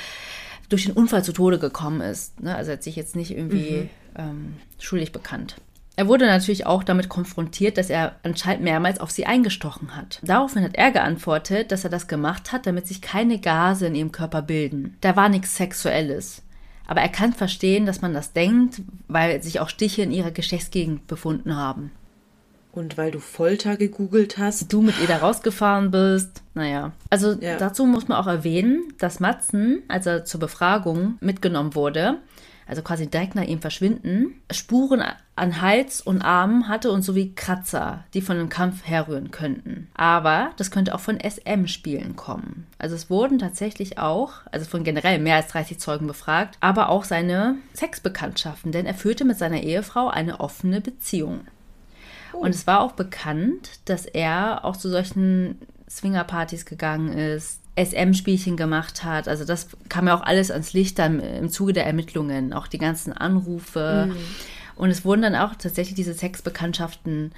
durch den Unfall zu Tode gekommen ist. Ne? Also er hat sich jetzt nicht irgendwie mhm. ähm, schuldig bekannt. Er wurde natürlich auch damit konfrontiert, dass er anscheinend mehrmals auf sie eingestochen hat. Daraufhin hat er geantwortet, dass er das gemacht hat, damit sich keine Gase in ihrem Körper bilden. Da war nichts Sexuelles. Aber er kann verstehen, dass man das denkt, weil sich auch Stiche in ihrer Geschlechtsgegend befunden haben. Und weil du Folter gegoogelt hast. Du mit ihr da rausgefahren bist. Naja. Also ja. dazu muss man auch erwähnen, dass Matzen, als er zur Befragung mitgenommen wurde, also quasi direkt nach ihm verschwinden, Spuren an Hals und Armen hatte und sowie Kratzer, die von dem Kampf herrühren könnten. Aber das könnte auch von SM-Spielen kommen. Also es wurden tatsächlich auch, also von generell mehr als 30 Zeugen befragt, aber auch seine Sexbekanntschaften, denn er führte mit seiner Ehefrau eine offene Beziehung. Oh. Und es war auch bekannt, dass er auch zu solchen Swingerpartys gegangen ist, SM-Spielchen gemacht hat. Also das kam ja auch alles ans Licht dann im Zuge der Ermittlungen, auch die ganzen Anrufe. Mhm. Und es wurden dann auch tatsächlich diese Sexbekanntschaften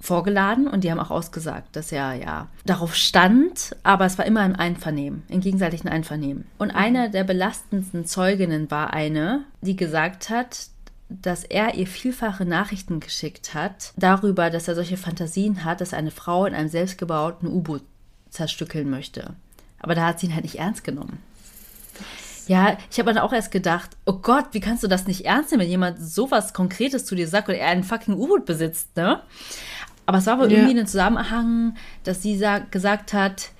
vorgeladen und die haben auch ausgesagt, dass er ja darauf stand, aber es war immer im Einvernehmen, im gegenseitigen Einvernehmen. Und eine der belastendsten Zeuginnen war eine, die gesagt hat, dass er ihr vielfache Nachrichten geschickt hat darüber, dass er solche Fantasien hat, dass eine Frau in einem selbstgebauten U-Boot zerstückeln möchte. Aber da hat sie ihn halt nicht ernst genommen. Ja, ich habe dann auch erst gedacht, oh Gott, wie kannst du das nicht ernst nehmen, wenn jemand sowas Konkretes zu dir sagt oder er einen fucking U-Boot besitzt, ne? Aber es war wohl ja. irgendwie ein Zusammenhang, dass sie gesagt hat,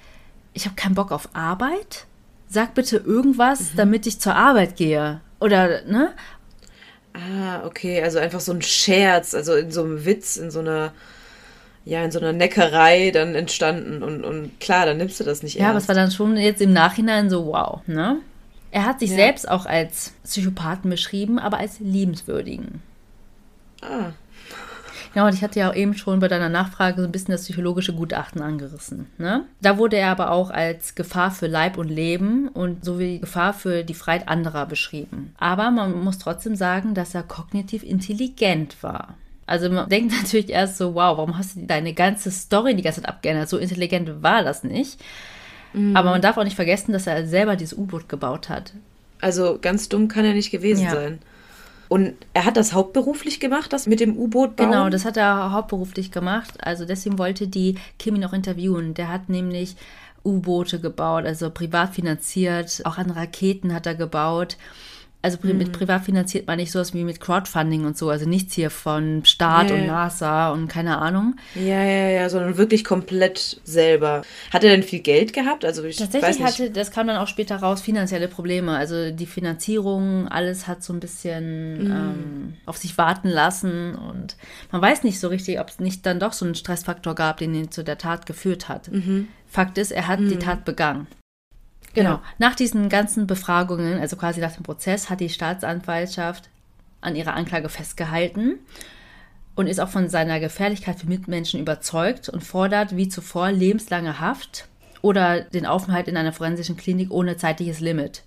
ich habe keinen Bock auf Arbeit. Sag bitte irgendwas, mhm. damit ich zur Arbeit gehe. Oder, ne? Ah, okay, also einfach so ein Scherz, also in so einem Witz, in so einer ja, in so einer Neckerei dann entstanden. Und, und klar, dann nimmst du das nicht ja, ernst. Ja, aber es war dann schon jetzt im Nachhinein so, wow, ne? Er hat sich ja. selbst auch als Psychopathen beschrieben, aber als liebenswürdigen. Ah. Ja, und ich hatte ja auch eben schon bei deiner Nachfrage so ein bisschen das psychologische Gutachten angerissen. Ne? Da wurde er aber auch als Gefahr für Leib und Leben und sowie Gefahr für die Freiheit anderer beschrieben. Aber man muss trotzdem sagen, dass er kognitiv intelligent war. Also man denkt natürlich erst so, wow, warum hast du deine ganze Story die ganze Zeit abgeändert? So intelligent war das nicht. Mhm. Aber man darf auch nicht vergessen, dass er selber dieses U-Boot gebaut hat. Also ganz dumm kann er nicht gewesen ja. sein. Und er hat das hauptberuflich gemacht, das mit dem U-Boot bauen? Genau, das hat er hauptberuflich gemacht. Also deswegen wollte die Kimi noch interviewen. Der hat nämlich U-Boote gebaut, also privat finanziert. Auch an Raketen hat er gebaut. Also mhm. mit privat finanziert man nicht sowas wie mit Crowdfunding und so, also nichts hier von Staat ja, und NASA und keine Ahnung. Ja, ja, ja, sondern wirklich komplett selber. Hat er denn viel Geld gehabt? Also ich Tatsächlich hatte, das kam dann auch später raus, finanzielle Probleme. Also die Finanzierung, alles hat so ein bisschen mhm. ähm, auf sich warten lassen und man weiß nicht so richtig, ob es nicht dann doch so einen Stressfaktor gab, den ihn zu der Tat geführt hat. Mhm. Fakt ist, er hat die mhm. Tat begangen. Genau. Ja. Nach diesen ganzen Befragungen, also quasi nach dem Prozess, hat die Staatsanwaltschaft an ihrer Anklage festgehalten und ist auch von seiner Gefährlichkeit für Mitmenschen überzeugt und fordert wie zuvor lebenslange Haft oder den Aufenthalt in einer forensischen Klinik ohne zeitliches Limit.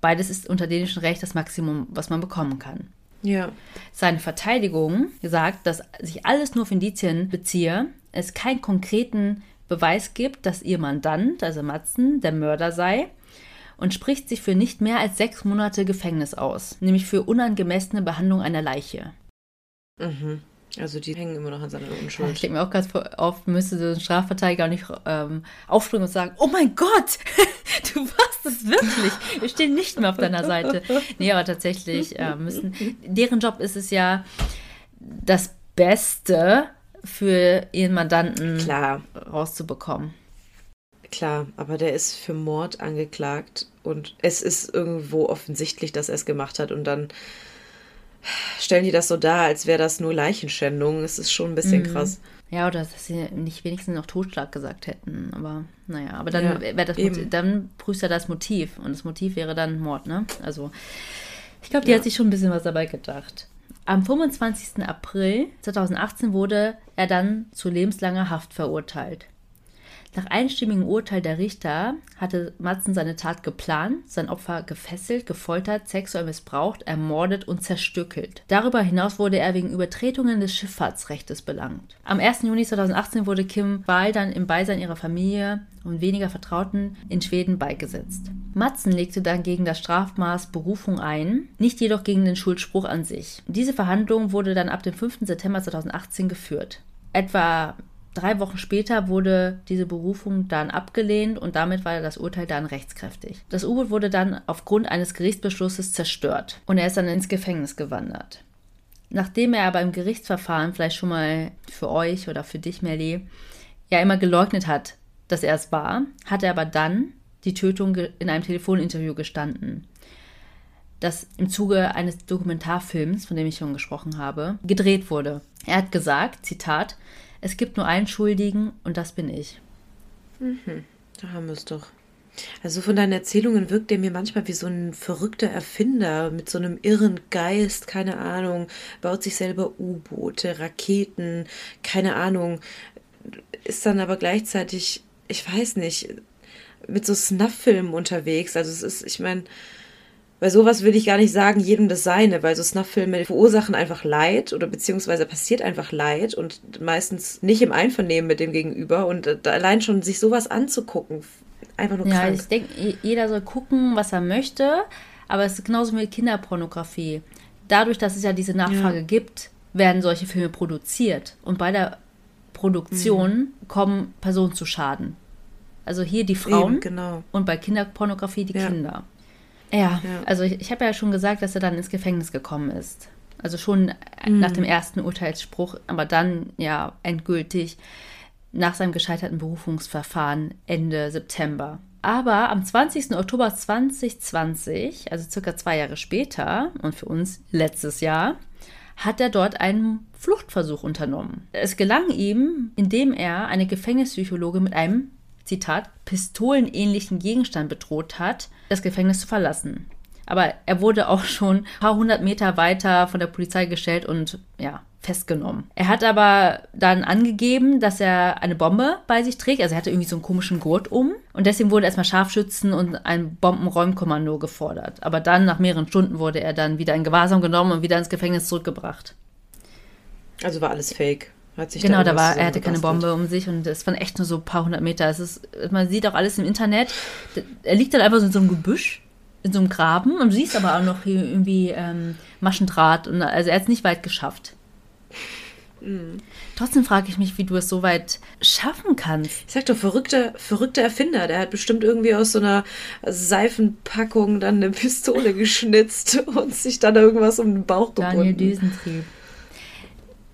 Beides ist unter dänischem Recht das Maximum, was man bekommen kann. Ja. Seine Verteidigung sagt, dass sich alles nur auf Indizien beziehe, es keinen konkreten Beweis gibt, dass ihr Mandant, also Matzen, der Mörder sei und spricht sich für nicht mehr als sechs Monate Gefängnis aus, nämlich für unangemessene Behandlung einer Leiche. Mhm. Also die hängen immer noch an seiner Unschuld. Ich denke mir auch ganz oft, müsste so ein Strafverteidiger auch nicht ähm, aufspringen und sagen, oh mein Gott, du warst es wirklich. Wir stehen nicht mehr auf deiner Seite. Nee, aber tatsächlich äh, müssen, deren Job ist es ja, das Beste für ihren Mandanten Klar. Rauszubekommen. Klar, aber der ist für Mord angeklagt und es ist irgendwo offensichtlich, dass er es gemacht hat und dann stellen die das so dar, als wäre das nur Leichenschändung. Es ist schon ein bisschen mhm. krass. Ja, oder dass sie nicht wenigstens noch Totschlag gesagt hätten. Aber naja, aber dann ja, das Motiv, dann prüft er das Motiv und das Motiv wäre dann Mord, ne? Also ich glaube, die ja. hat sich schon ein bisschen was dabei gedacht. Am 25. April 2018 wurde er dann zu lebenslanger Haft verurteilt. Nach einstimmigem Urteil der Richter hatte Matzen seine Tat geplant, sein Opfer gefesselt, gefoltert, sexuell missbraucht, ermordet und zerstückelt. Darüber hinaus wurde er wegen Übertretungen des Schifffahrtsrechts belangt. Am 1. Juni 2018 wurde Kim Wahl dann im Beisein ihrer Familie und weniger Vertrauten in Schweden beigesetzt. Matzen legte dann gegen das Strafmaß Berufung ein, nicht jedoch gegen den Schuldspruch an sich. Diese Verhandlung wurde dann ab dem 5. September 2018 geführt. Etwa Drei Wochen später wurde diese Berufung dann abgelehnt und damit war das Urteil dann rechtskräftig. Das U-Boot wurde dann aufgrund eines Gerichtsbeschlusses zerstört und er ist dann ins Gefängnis gewandert. Nachdem er aber im Gerichtsverfahren vielleicht schon mal für euch oder für dich, Melly, ja immer geleugnet hat, dass er es war, hat er aber dann die Tötung in einem Telefoninterview gestanden, das im Zuge eines Dokumentarfilms, von dem ich schon gesprochen habe, gedreht wurde. Er hat gesagt, Zitat, es gibt nur einen Schuldigen und das bin ich. Mhm, da haben wir es doch. Also von deinen Erzählungen wirkt er mir manchmal wie so ein verrückter Erfinder mit so einem irren Geist, keine Ahnung, baut sich selber U-Boote, Raketen, keine Ahnung, ist dann aber gleichzeitig, ich weiß nicht, mit so Snuff-Filmen unterwegs. Also es ist, ich meine, bei sowas würde ich gar nicht sagen, jedem das seine, weil so Snuff-Filme verursachen einfach Leid oder beziehungsweise passiert einfach Leid und meistens nicht im Einvernehmen mit dem Gegenüber. Und äh, allein schon sich sowas anzugucken, einfach nur Ja, krank. ich denke, jeder soll gucken, was er möchte, aber es ist genauso mit Kinderpornografie. Dadurch, dass es ja diese Nachfrage Ja. gibt, werden solche Filme produziert. Und bei der Produktion Mhm. kommen Personen zu Schaden. Also hier die Frauen Eben, genau. und bei Kinderpornografie die Ja. Kinder. Ja, Ja. also ich, ich habe ja schon gesagt, dass er dann ins Gefängnis gekommen ist. Also schon nach dem ersten Urteilsspruch, aber dann ja endgültig nach seinem gescheiterten Berufungsverfahren Ende September. Aber am 20. Oktober 2020, also circa zwei Jahre später und für uns letztes Jahr, hat er dort einen Fluchtversuch unternommen. Es gelang ihm, indem er eine Gefängnispsychologe mit einem, Zitat, pistolenähnlichen Gegenstand bedroht hat, das Gefängnis zu verlassen. Aber er wurde auch schon ein paar hundert Meter weiter von der Polizei gestellt und ja, festgenommen. Er hat aber dann angegeben, dass er eine Bombe bei sich trägt. Also er hatte irgendwie so einen komischen Gurt um. Und deswegen wurde erstmal Scharfschützen und ein Bombenräumkommando gefordert. Aber dann, nach mehreren Stunden, wurde er dann wieder in Gewahrsam genommen und wieder ins Gefängnis zurückgebracht. Also war alles fake. Hat sich Genau, da irgendwas war, er hatte keine. Bombe um sich und es waren echt nur so ein paar hundert Meter. Es ist, man sieht auch alles im Internet. Er liegt dann einfach so in so einem Gebüsch, in so einem Graben und du siehst aber auch noch irgendwie ähm, Maschendraht. Und, also er hat es nicht weit geschafft. Mhm. Trotzdem frage ich mich, wie du es so weit schaffen kannst. Ich sag doch, verrückter, verrückter Erfinder. Der hat bestimmt irgendwie aus so einer Seifenpackung dann eine Pistole geschnitzt und sich dann irgendwas um den Bauch Daniel gebunden. Düsentrieb.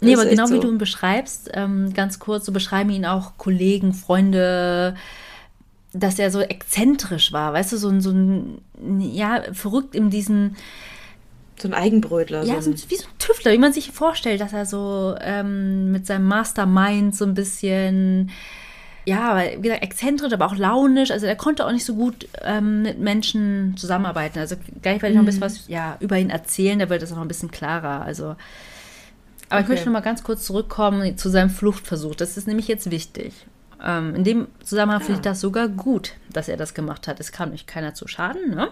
Nee, aber genau wie so. du ihn beschreibst, ähm, ganz kurz, so beschreiben ihn auch Kollegen, Freunde, dass er so exzentrisch war, weißt du, so ein, so ein ja, verrückt in diesen, So ein Eigenbrötler. ja, so ein, wie so ein Tüftler, wie man sich vorstellt, dass er so ähm, mit seinem Mastermind so ein bisschen, ja, aber wie gesagt, exzentrisch, aber auch launisch. Also er konnte auch nicht so gut ähm, mit Menschen zusammenarbeiten. Also gleich werde ich noch ein bisschen was ja, über ihn erzählen, da wird auch noch ein bisschen klarer. Also, aber ich Okay. möchte noch mal ganz kurz zurückkommen zu seinem Fluchtversuch. Das ist nämlich jetzt wichtig. Ähm, in dem Zusammenhang finde ich das sogar gut, dass er das gemacht hat. Es kann euch keiner zu schaden, ne?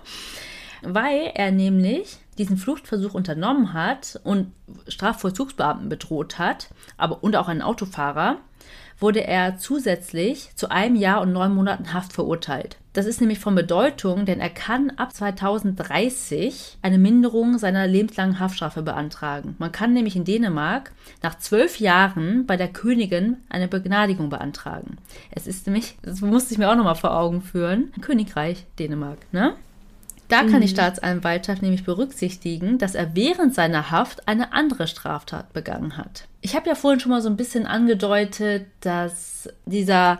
weil er nämlich diesen Fluchtversuch unternommen hat und Strafvollzugsbeamten bedroht hat, aber und auch einen Autofahrer, wurde er zusätzlich zu einem Jahr und neun Monaten Haft verurteilt. Das ist nämlich von Bedeutung, denn er kann ab 2030 eine Minderung seiner lebenslangen Haftstrafe beantragen. Man kann nämlich in Dänemark nach zwölf Jahren bei der Königin eine Begnadigung beantragen. Es ist nämlich, das musste ich mir auch nochmal vor Augen führen, Königreich Dänemark, ne? Da kann die Staatsanwaltschaft nämlich berücksichtigen, dass er während seiner Haft eine andere Straftat begangen hat. Ich habe ja vorhin schon mal so ein bisschen angedeutet, dass dieser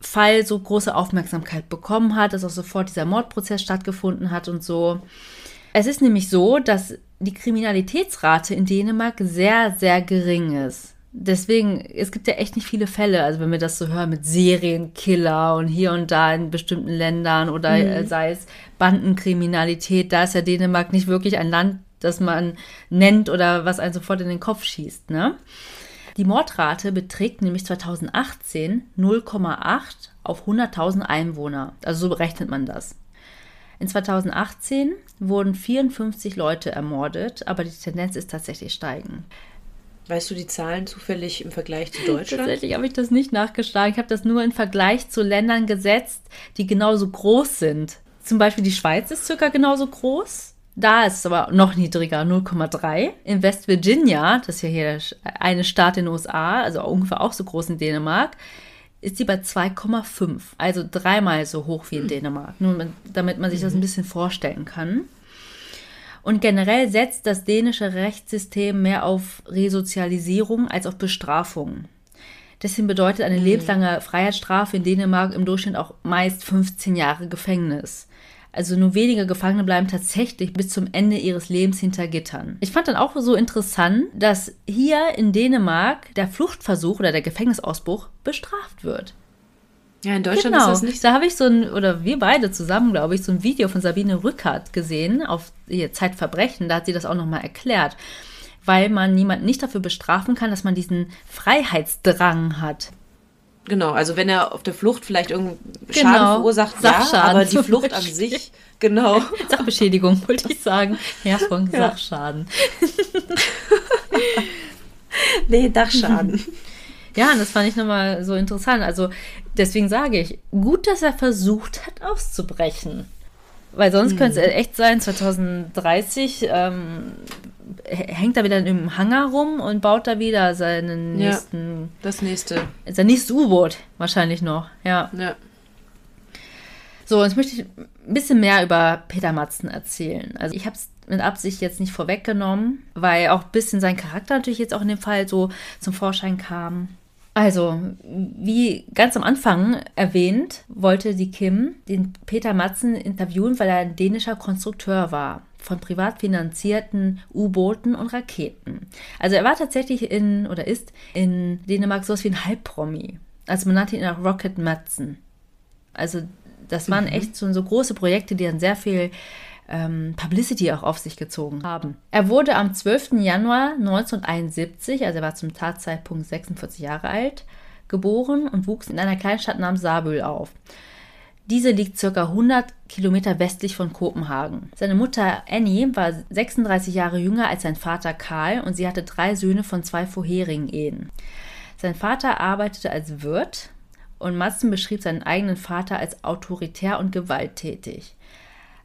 Fall so große Aufmerksamkeit bekommen hat, dass auch sofort dieser Mordprozess stattgefunden hat und so. Es ist nämlich so, dass die Kriminalitätsrate in Dänemark sehr, sehr gering ist. Deswegen, es gibt ja echt nicht viele Fälle, also wenn wir das so hören mit Serienkiller und hier und da in bestimmten Ländern oder äh, sei es Bandenkriminalität, da ist ja Dänemark nicht wirklich ein Land, das man nennt oder was einen sofort in den Kopf schießt, ne? Die Mordrate beträgt nämlich 2018 0,8 auf 100.000 Einwohner. Also so berechnet man das. In 2018 wurden 54 Leute ermordet, aber die Tendenz ist tatsächlich steigend. weißt du die Zahlen zufällig im Vergleich zu Deutschland? Tatsächlich habe ich das nicht nachgeschlagen. Ich habe das nur in Vergleich zu Ländern gesetzt, die genauso groß sind. Zum Beispiel die Schweiz ist circa genauso groß. Da ist es aber noch niedriger, 0,3. In West Virginia, das ist ja hier eine Staat in den USA, also ungefähr auch so groß in Dänemark, ist sie bei 2,5. Also dreimal so hoch wie in Dänemark. Nur mit- damit man sich das ein bisschen vorstellen kann. Und generell setzt das dänische Rechtssystem mehr auf Resozialisierung als auf Bestrafung. Deswegen bedeutet eine lebenslange Freiheitsstrafe in Dänemark im Durchschnitt auch meist 15 Jahre Gefängnis. Also nur wenige Gefangene bleiben tatsächlich bis zum Ende ihres Lebens hinter Gittern. Ich fand dann auch so interessant, dass hier in Dänemark der Fluchtversuch oder der Gefängnisausbruch bestraft wird. Ja, in Deutschland Genau, ist das nicht da habe ich so ein, oder wir beide zusammen, glaube ich, so ein Video von Sabine Rückert gesehen auf ihr Zeitverbrechen. Da hat sie das auch nochmal erklärt. Weil man niemanden nicht dafür bestrafen kann, dass man diesen Freiheitsdrang hat. Genau, also wenn er auf der Flucht vielleicht irgendeinen Genau. Schaden verursacht, ja, Sachschaden aber die Flucht an sich, genau. Sachbeschädigung, wollte ich sagen. Ja, von Ja. Sachschaden. Nee, Dachschaden. Ja, und das fand ich nochmal so interessant. Also deswegen sage ich, gut, dass er versucht hat, auszubrechen. Weil sonst könnte es echt sein, 2030 ähm, hängt er wieder im Hangar rum und baut da wieder seinen Ja. nächsten, Das nächste. sein nächstes U-Boot wahrscheinlich noch. Ja. Ja. So, jetzt möchte ich ein bisschen mehr über Peter Matzen erzählen. Also ich habe es mit Absicht jetzt nicht vorweggenommen, weil auch ein bisschen sein Charakter natürlich jetzt auch in dem Fall so zum Vorschein kam. Also, wie ganz am Anfang erwähnt, wollte die Kim den Peter Matzen interviewen, weil er ein dänischer Konstrukteur war von privat finanzierten U-Booten und Raketen. Also er war tatsächlich in oder ist in Dänemark sowas wie ein Halbpromi. Also man nannte ihn auch Rocket Matzen. Also das waren echt so, so große Projekte, die dann sehr viel ähm, Publicity auch auf sich gezogen haben. Er wurde am 12. Januar 1971, also er war zum Tatzeitpunkt 46 Jahre alt, geboren und wuchs in einer Kleinstadt namens Saarbrühl auf. Diese liegt circa 100 Kilometer westlich von Kopenhagen. Seine Mutter Annie war 36 Jahre jünger als sein Vater Karl und sie hatte drei Söhne von zwei vorherigen Ehen. Sein Vater arbeitete als Wirt und Matzen beschrieb seinen eigenen Vater als autoritär und gewalttätig.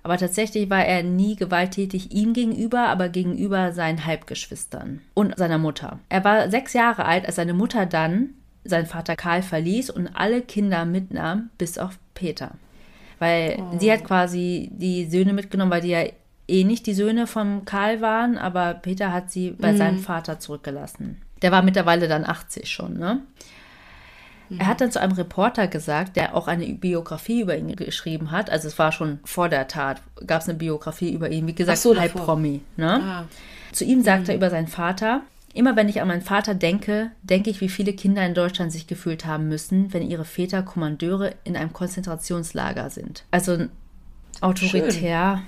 Aber tatsächlich war er nie gewalttätig ihm gegenüber, aber gegenüber seinen Halbgeschwistern und seiner Mutter. Er war sechs Jahre alt, als seine Mutter dann seinen Vater Karl verließ und alle Kinder mitnahm, bis auf Peter. Weil sie hat quasi die Söhne mitgenommen, weil die ja eh nicht die Söhne von Karl waren, aber Peter hat sie bei seinem Vater zurückgelassen. Der war mittlerweile dann 80 schon, ne? Er hat dann zu einem Reporter gesagt, der auch eine Biografie über ihn geschrieben hat. Also es war schon vor der Tat, gab es eine Biografie über ihn. Wie gesagt, Ach so, davor. Halbpromi. Ne? Ah. Zu ihm sagt er über seinen Vater, immer wenn ich an meinen Vater denke, denke ich, wie viele Kinder in Deutschland sich gefühlt haben müssen, wenn ihre Väter Kommandeure in einem Konzentrationslager sind. Also autoritär.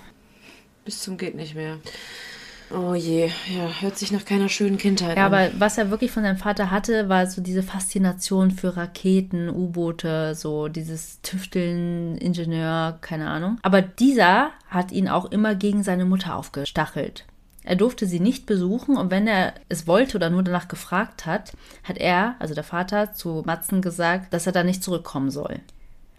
Bis zum geht nicht mehr. Oh je, ja, hört sich nach keiner schönen Kindheit Ja, an. aber was er wirklich von seinem Vater hatte, war so diese Faszination für Raketen, U-Boote, so dieses Tüfteln, Ingenieur, keine Ahnung. Aber dieser hat ihn auch immer gegen seine Mutter aufgestachelt. Er durfte sie nicht besuchen und wenn er es wollte oder nur danach gefragt hat, hat er, also der Vater, zu Matzen gesagt, dass er da nicht zurückkommen soll.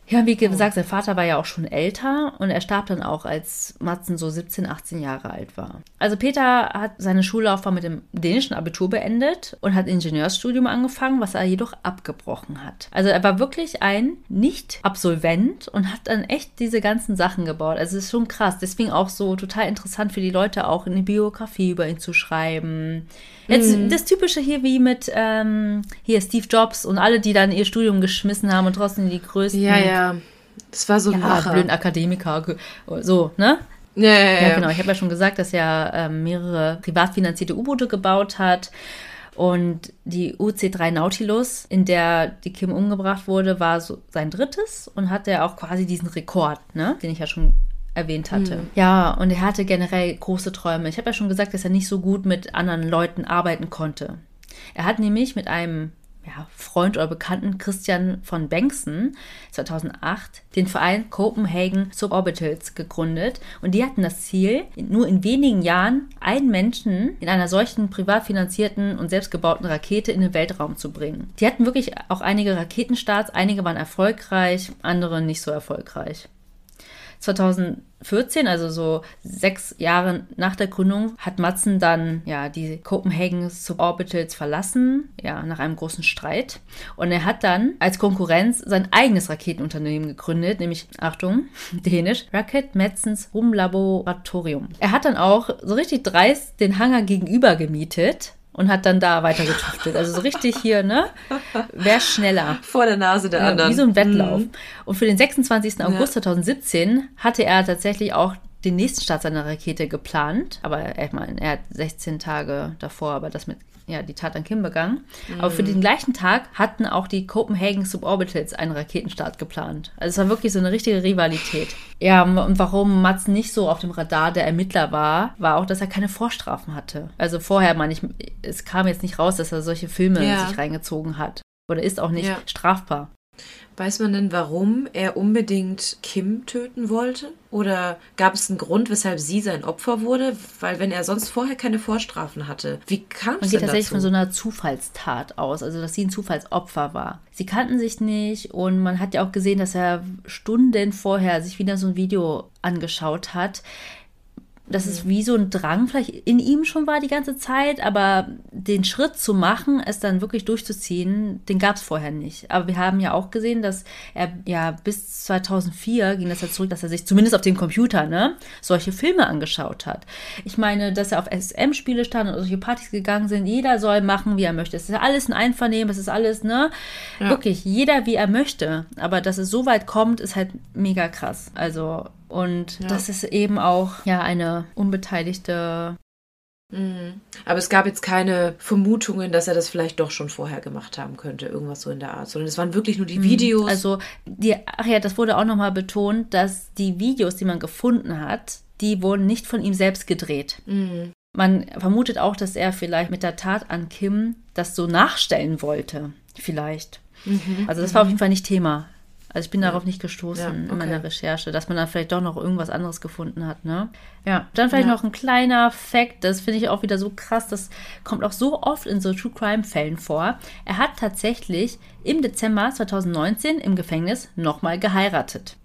Ja, wie gesagt, sein Vater war ja auch schon älter und er starb dann auch, als Matzen so 17, 18 Jahre alt war. Also Peter hat seine Schullaufbahn mit dem dänischen Abitur beendet und hat Ingenieursstudium angefangen, was er jedoch abgebrochen hat. Also er war wirklich ein Nicht-Absolvent und hat dann echt diese ganzen Sachen gebaut. Also es ist schon krass. Deswegen auch so total interessant für die Leute auch eine Biografie über ihn zu schreiben. Jetzt das Typische hier wie mit ähm, hier Steve Jobs und alle, die dann ihr Studium geschmissen haben und trotzdem die größten ja, ja. Das war so ein ja, Macher. blöden Akademiker, so, ne? Ja, ja, ja. Ja, genau. Ich habe ja schon gesagt, dass er ähm, mehrere privat finanzierte U-Boote gebaut hat. Und die UC-3 Nautilus, in der die Kim umgebracht wurde, war so sein drittes und hatte auch quasi diesen Rekord, ne? den ich ja schon erwähnt hatte. Ja, und er hatte generell große Träume. Ich habe ja schon gesagt, dass er nicht so gut mit anderen Leuten arbeiten konnte. Er hat nämlich mit einem ja, Freund oder Bekannten Christian von Bengtsen 2008 den Verein Copenhagen Suborbitals gegründet und die hatten das Ziel, nur in wenigen Jahren einen Menschen in einer solchen privat finanzierten und selbstgebauten Rakete in den Weltraum zu bringen. Die hatten wirklich auch einige Raketenstarts, einige waren erfolgreich, andere nicht so erfolgreich. 2014, also so sechs Jahre nach der Gründung, hat Matzen dann ja die Copenhagen Suborbitals verlassen, ja, nach einem großen Streit. Und er hat dann als Konkurrenz sein eigenes Raketenunternehmen gegründet, nämlich, Achtung, dänisch, Rocket Matzens Rumlaboratorium. Er hat dann auch so richtig dreist den Hangar gegenüber gemietet und hat dann da weiter getüftelt. Also so richtig hier, ne? Wer schneller? Vor der Nase der Ja, anderen. Wie so ein Wettlauf. Mhm. Und für den 26. August Ja. 2017 hatte er tatsächlich auch den nächsten Start seiner Rakete geplant. Aber ich meine, er hat 16 Tage davor, aber das mit, ja, die Tat an Kim begangen. Aber Mhm. für den gleichen Tag hatten auch die Copenhagen Suborbitals einen Raketenstart geplant. Also es war wirklich so eine richtige Rivalität. Ja, und warum Mats nicht so auf dem Radar der Ermittler war, war auch, dass er keine Vorstrafen hatte. Also vorher, meine ich, es kam jetzt nicht raus, dass er solche Filme Ja. sich reingezogen hat. oder ist auch nicht Ja. strafbar. Weiß man denn, warum er unbedingt Kim töten wollte? Oder gab es einen Grund, weshalb sie sein Opfer wurde? Weil wenn er sonst vorher keine Vorstrafen hatte, wie kam Man es geht denn tatsächlich dazu? von so einer Zufallstat aus, also dass sie ein Zufallsopfer war. Sie kannten sich nicht und man hat ja auch gesehen, dass er Stunden vorher sich wieder so ein Video angeschaut hat. Dass es wie so ein Drang vielleicht in ihm schon war die ganze Zeit, aber den Schritt zu machen, es dann wirklich durchzuziehen, den gab es vorher nicht. Aber wir haben ja auch gesehen, dass er ja bis 2004 ging das ja zurück, dass er sich zumindest auf dem Computer ne, solche Filme angeschaut hat. Ich meine, dass er auf SM-Spiele stand und solche Partys gegangen sind. Jeder soll machen, wie er möchte. Es ist ja alles ein Einvernehmen, es ist alles, ne? Ja. Wirklich, jeder wie er möchte. Aber dass es so weit kommt, ist halt mega krass. Also, und Ja. das ist eben auch ja eine unbeteiligte Mhm. Aber es gab jetzt keine Vermutungen, dass er das vielleicht doch schon vorher gemacht haben könnte, irgendwas so in der Art, sondern es waren wirklich nur die Videos. Also, die, ach ja, das wurde auch nochmal betont, dass die Videos, die man gefunden hat, die wurden nicht von ihm selbst gedreht. Mhm. Man vermutet auch, dass er vielleicht mit der Tat an Kim das so nachstellen wollte. Vielleicht. Mhm. Also, das war auf jeden Fall nicht Thema. Also, ich bin darauf nicht gestoßen Ja, in okay. meiner Recherche, dass man da vielleicht doch noch irgendwas anderes gefunden hat, ne? Ja, dann vielleicht Ja. noch ein kleiner Fact, das finde ich auch wieder so krass, das kommt auch so oft in so True Crime Fällen vor. Er hat tatsächlich im Dezember 2019 im Gefängnis nochmal geheiratet.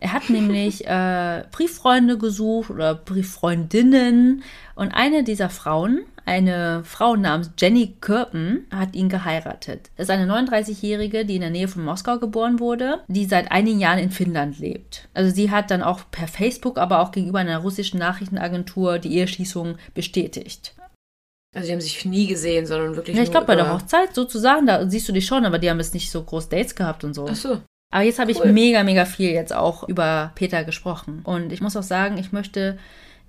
Er hat nämlich äh, Brieffreunde gesucht oder Brieffreundinnen und eine dieser Frauen, eine Frau namens Jenny Kirpen, hat ihn geheiratet. Das ist eine 39-Jährige, die in der Nähe von Moskau geboren wurde, die seit einigen Jahren in Finnland lebt. Also sie hat dann auch per Facebook, aber auch gegenüber einer russischen Nachrichtenagentur die Eheschließung bestätigt. Also die haben sich nie gesehen, sondern wirklich Ja, ich glaube bei der über- Hochzeit sozusagen, da siehst du dich schon, aber die haben jetzt nicht so groß Dates gehabt und so. Ach so. Aber jetzt habe ich Cool. mega, mega viel jetzt auch über Peter gesprochen. Und ich muss auch sagen, ich möchte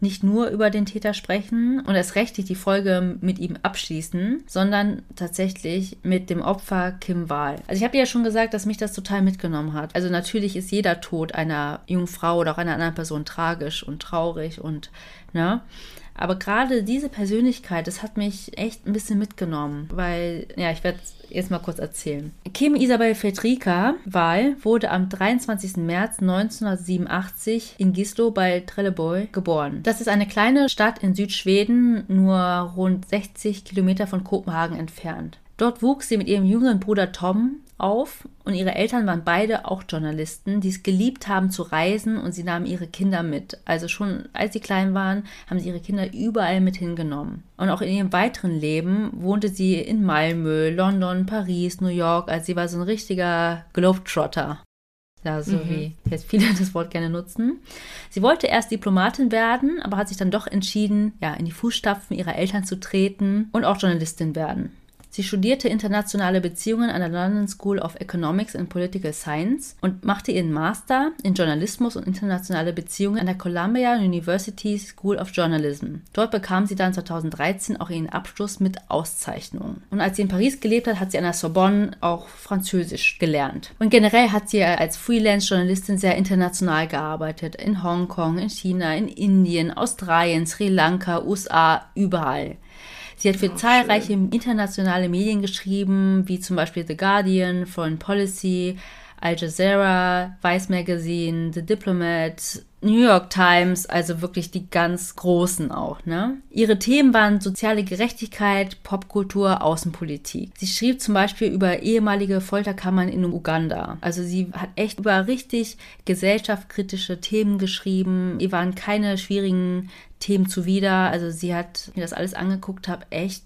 nicht nur über den Täter sprechen und erst recht die Folge mit ihm abschließen, sondern tatsächlich mit dem Opfer Kim Wahl. Also ich habe ja schon gesagt, dass mich das total mitgenommen hat. Also natürlich ist jeder Tod einer jungen Frau oder auch einer anderen Person tragisch und traurig und, ne? Aber gerade diese Persönlichkeit, das hat mich echt ein bisschen mitgenommen, weil, ja, ich werde es jetzt mal kurz erzählen. Kim Isabel Fedrika Wahl wurde am 23. März 1987 in Gislo bei Trelleborg geboren. Das ist eine kleine Stadt in Südschweden, nur rund 60 Kilometer von Kopenhagen entfernt. Dort wuchs sie mit ihrem jüngeren Bruder Tom auf und ihre Eltern waren beide auch Journalisten, die es geliebt haben zu reisen und sie nahmen ihre Kinder mit. Also schon als sie klein waren, haben sie ihre Kinder überall mit hingenommen. Und auch in ihrem weiteren Leben wohnte sie in Malmö, London, Paris, New York. Also sie war so ein richtiger Globetrotter. Ja, so wie jetzt viele das Wort gerne nutzen. Sie wollte erst Diplomatin werden, aber hat sich dann doch entschieden, ja, in die Fußstapfen ihrer Eltern zu treten und auch Journalistin werden. Sie studierte internationale Beziehungen an der London School of Economics and Political Science und machte ihren Master in Journalismus und internationale Beziehungen an der Columbia University School of Journalism. Dort bekam sie dann 2013 auch ihren Abschluss mit Auszeichnung. Und als sie in Paris gelebt hat, hat sie an der Sorbonne auch Französisch gelernt. Und generell hat sie als Freelance-Journalistin sehr international gearbeitet. In Hongkong, in China, in Indien, Australien, Sri Lanka, USA, überall. Sie hat für zahlreiche internationale Medien geschrieben, wie zum Beispiel The Guardian, Foreign Policy, Al Jazeera, Vice Magazine, The Diplomat, New York Times, also wirklich die ganz großen auch. Ne? Ihre Themen waren soziale Gerechtigkeit, Popkultur, Außenpolitik. Sie schrieb zum Beispiel über ehemalige Folterkammern in Uganda. Also sie hat echt über richtig gesellschaftskritische Themen geschrieben. Ihr waren keine schwierigen Themen zuwider. Also sie hat mir das alles angeguckt, habe echt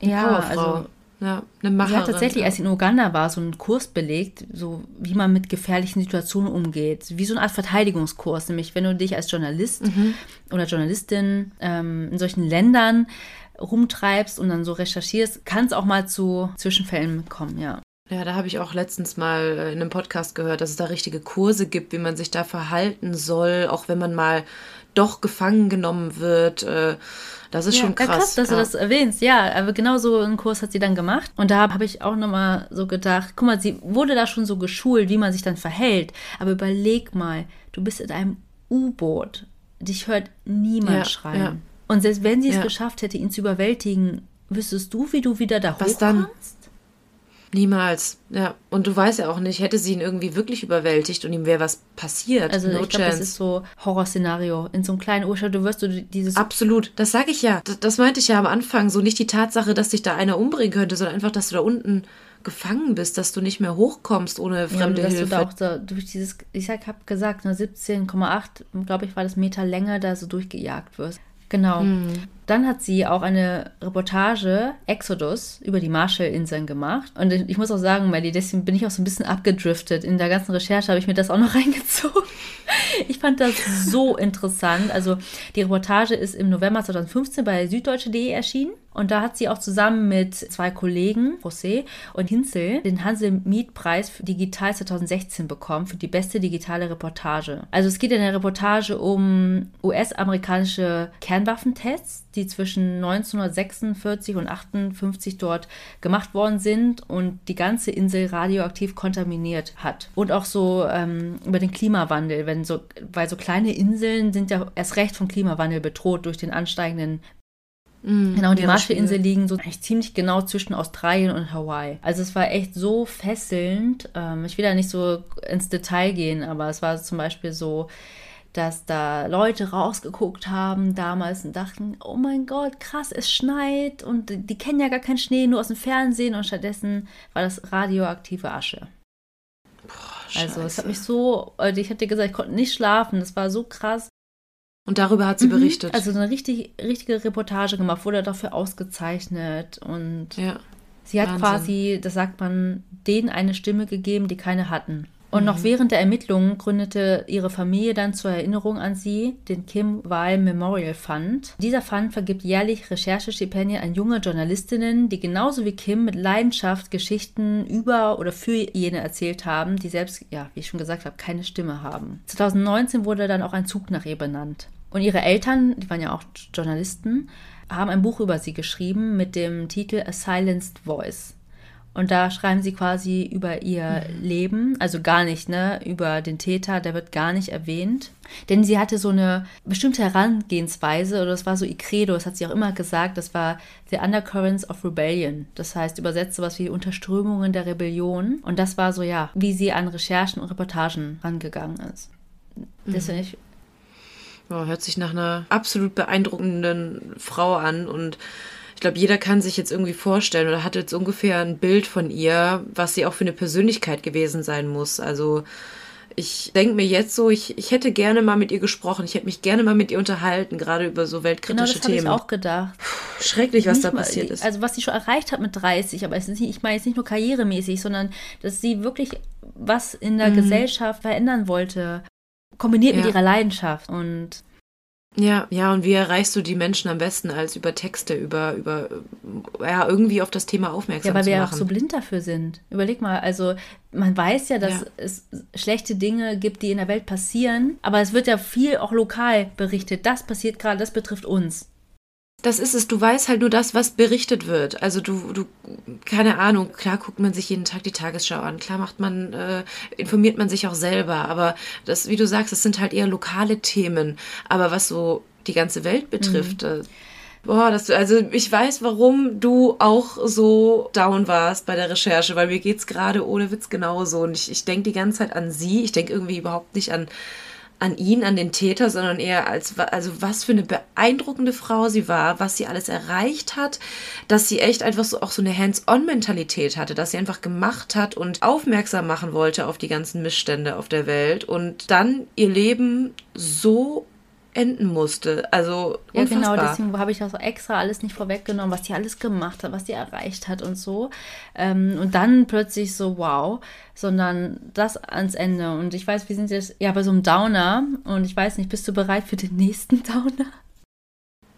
ja, Powerfrau. also ja, eine Sie Macherin. hat tatsächlich, als sie in Uganda war, so einen Kurs belegt, so wie man mit gefährlichen Situationen umgeht. Wie so eine Art Verteidigungskurs. Nämlich, wenn du dich als Journalist oder Journalistin ähm, in solchen Ländern rumtreibst und dann so recherchierst, kann es auch mal zu Zwischenfällen kommen, ja. Ja, da habe ich auch letztens mal äh, in einem Podcast gehört, dass es da richtige Kurse gibt, wie man sich da verhalten soll, auch wenn man mal doch gefangen genommen wird. Äh, Das ist ja, schon ja, krass. dass du ja. das erwähnst. Ja, aber genau so einen Kurs hat sie dann gemacht. Und da habe ich auch nochmal so gedacht, guck mal, sie wurde da schon so geschult, wie man sich dann verhält. Aber überleg mal, du bist in einem U-Boot. Dich hört niemand Ja, schreien. Und selbst wenn sie es geschafft hätte, ihn zu überwältigen, wüsstest du, wie du wieder da Was dann? Niemals, ja. Und du weißt ja auch nicht, hätte sie ihn irgendwie wirklich überwältigt und ihm wäre was passiert. Also no ich glaube, das ist so Horrorszenario. In so einem kleinen Urschau, du wirst du dieses... Absolut, das sage ich ja. Das, das meinte ich ja am Anfang. So nicht die Tatsache, dass dich da einer umbringen könnte, sondern einfach, dass du da unten gefangen bist, dass du nicht mehr hochkommst ohne fremde ja, dass Hilfe. Du da auch so durch dieses, ich habe gesagt, 17,8, glaube ich, war das Meter Länge, da so durchgejagt wirst. Genau. Mhm. Dann hat sie auch eine Reportage, Exodus, über die Marshallinseln gemacht. Und ich muss auch sagen, Melly, deswegen bin ich auch so ein bisschen abgedriftet. In der ganzen Recherche habe ich mir das auch noch reingezogen. Ich fand das so interessant. Also die Reportage ist im November 2015 bei süddeutsche.de erschienen. Und da hat sie auch zusammen mit zwei Kollegen, José und Hinzel, den Hansel Miet Preis für Digital 2016 bekommen für die beste digitale Reportage. Also es geht in der Reportage um US-amerikanische Kernwaffentests, die zwischen 1946 und 58 dort gemacht worden sind und die ganze Insel radioaktiv kontaminiert hat. Und auch so ähm, über den Klimawandel, wenn so, weil so kleine Inseln sind ja erst recht vom Klimawandel bedroht durch den ansteigenden Mhm, genau, die Marshallinseln liegen so eigentlich ziemlich genau zwischen Australien und Hawaii. Also es war echt so fesselnd. Ähm, ich will da nicht so ins Detail gehen, aber es war zum Beispiel so, dass da Leute rausgeguckt haben damals und dachten, oh mein Gott, krass, es schneit und die kennen ja gar keinen Schnee, nur aus dem Fernsehen und stattdessen war das radioaktive Asche. Boah, also es hat mich so, also ich hatte gesagt, ich konnte nicht schlafen, das war so krass. Und darüber hat sie mhm. berichtet. Also eine richtig, richtige Reportage gemacht, wurde dafür ausgezeichnet und ja, sie hat Wahnsinn. quasi, das sagt man, denen eine Stimme gegeben, die keine hatten. Und mhm. noch während der Ermittlungen gründete ihre Familie dann zur Erinnerung an sie den Kim Weil Memorial Fund. Dieser Fund vergibt jährlich Recherchestipendien an junge Journalistinnen, die genauso wie Kim mit Leidenschaft Geschichten über oder für jene erzählt haben, die selbst, ja, wie ich schon gesagt habe, keine Stimme haben. 2019 wurde dann auch ein Zug nach ihr benannt. Und ihre Eltern, die waren ja auch Journalisten, haben ein Buch über sie geschrieben mit dem Titel A Silenced Voice. Und da schreiben sie quasi über ihr mhm. Leben, also gar nicht, ne, über den Täter, der wird gar nicht erwähnt. Denn sie hatte so eine bestimmte Herangehensweise, oder das war so ihr Credo, das hat sie auch immer gesagt, das war The Undercurrents of Rebellion. Das heißt, übersetzt sowas wie Unterströmungen der Rebellion. Und das war so, ja, wie sie an Recherchen und Reportagen rangegangen ist. Mhm. Finde ich. Oh, hört sich nach einer absolut beeindruckenden Frau an und ich glaube, jeder kann sich jetzt irgendwie vorstellen oder hat jetzt ungefähr ein Bild von ihr, was sie auch für eine Persönlichkeit gewesen sein muss. Also ich denke mir jetzt so, ich, ich hätte gerne mal mit ihr gesprochen, ich hätte mich gerne mal mit ihr unterhalten, gerade über so weltkritische genau, das Themen. ich auch gedacht. Puh, schrecklich, was nicht da passiert ist. Also was sie schon erreicht hat mit 30, aber es ist nicht, ich meine jetzt nicht nur karrieremäßig, sondern dass sie wirklich was in der mhm. Gesellschaft verändern wollte, kombiniert ja. mit ihrer Leidenschaft und ja, ja, und wie erreichst du die Menschen am besten als über Texte, über, über, ja, irgendwie auf das Thema aufmerksam zu machen? Ja, weil wir ja auch so blind dafür sind. Überleg mal, also man weiß ja, dass ja. es schlechte Dinge gibt, die in der Welt passieren, aber es wird ja viel auch lokal berichtet. Das passiert gerade, das betrifft uns. Das ist es, du weißt halt nur das, was berichtet wird. Also du, du, keine Ahnung, klar guckt man sich jeden Tag die Tagesschau an, klar macht man, äh, informiert man sich auch selber, aber das, wie du sagst, das sind halt eher lokale Themen. Aber was so die ganze Welt betrifft, mhm. äh, Boah, das, also ich weiß, warum du auch so down warst bei der Recherche, weil mir geht's gerade ohne Witz genauso. Und ich, ich denke die ganze Zeit an sie. Ich denke irgendwie überhaupt nicht an, an ihn, an den Täter, sondern eher als, also was für eine beeindruckende Frau sie war, was sie alles erreicht hat, dass sie echt einfach so auch so eine Hands-on-Mentalität hatte, dass sie einfach gemacht hat und aufmerksam machen wollte auf die ganzen Missstände auf der Welt und dann ihr Leben so enden musste. Also ja, genau, deswegen habe ich das extra alles nicht vorweggenommen, was die alles gemacht hat, was die erreicht hat und so. Ähm, und dann plötzlich so, wow, sondern das ans Ende. Und ich weiß, wir sind jetzt ja bei so einem Downer und ich weiß nicht, bist du bereit für den nächsten Downer?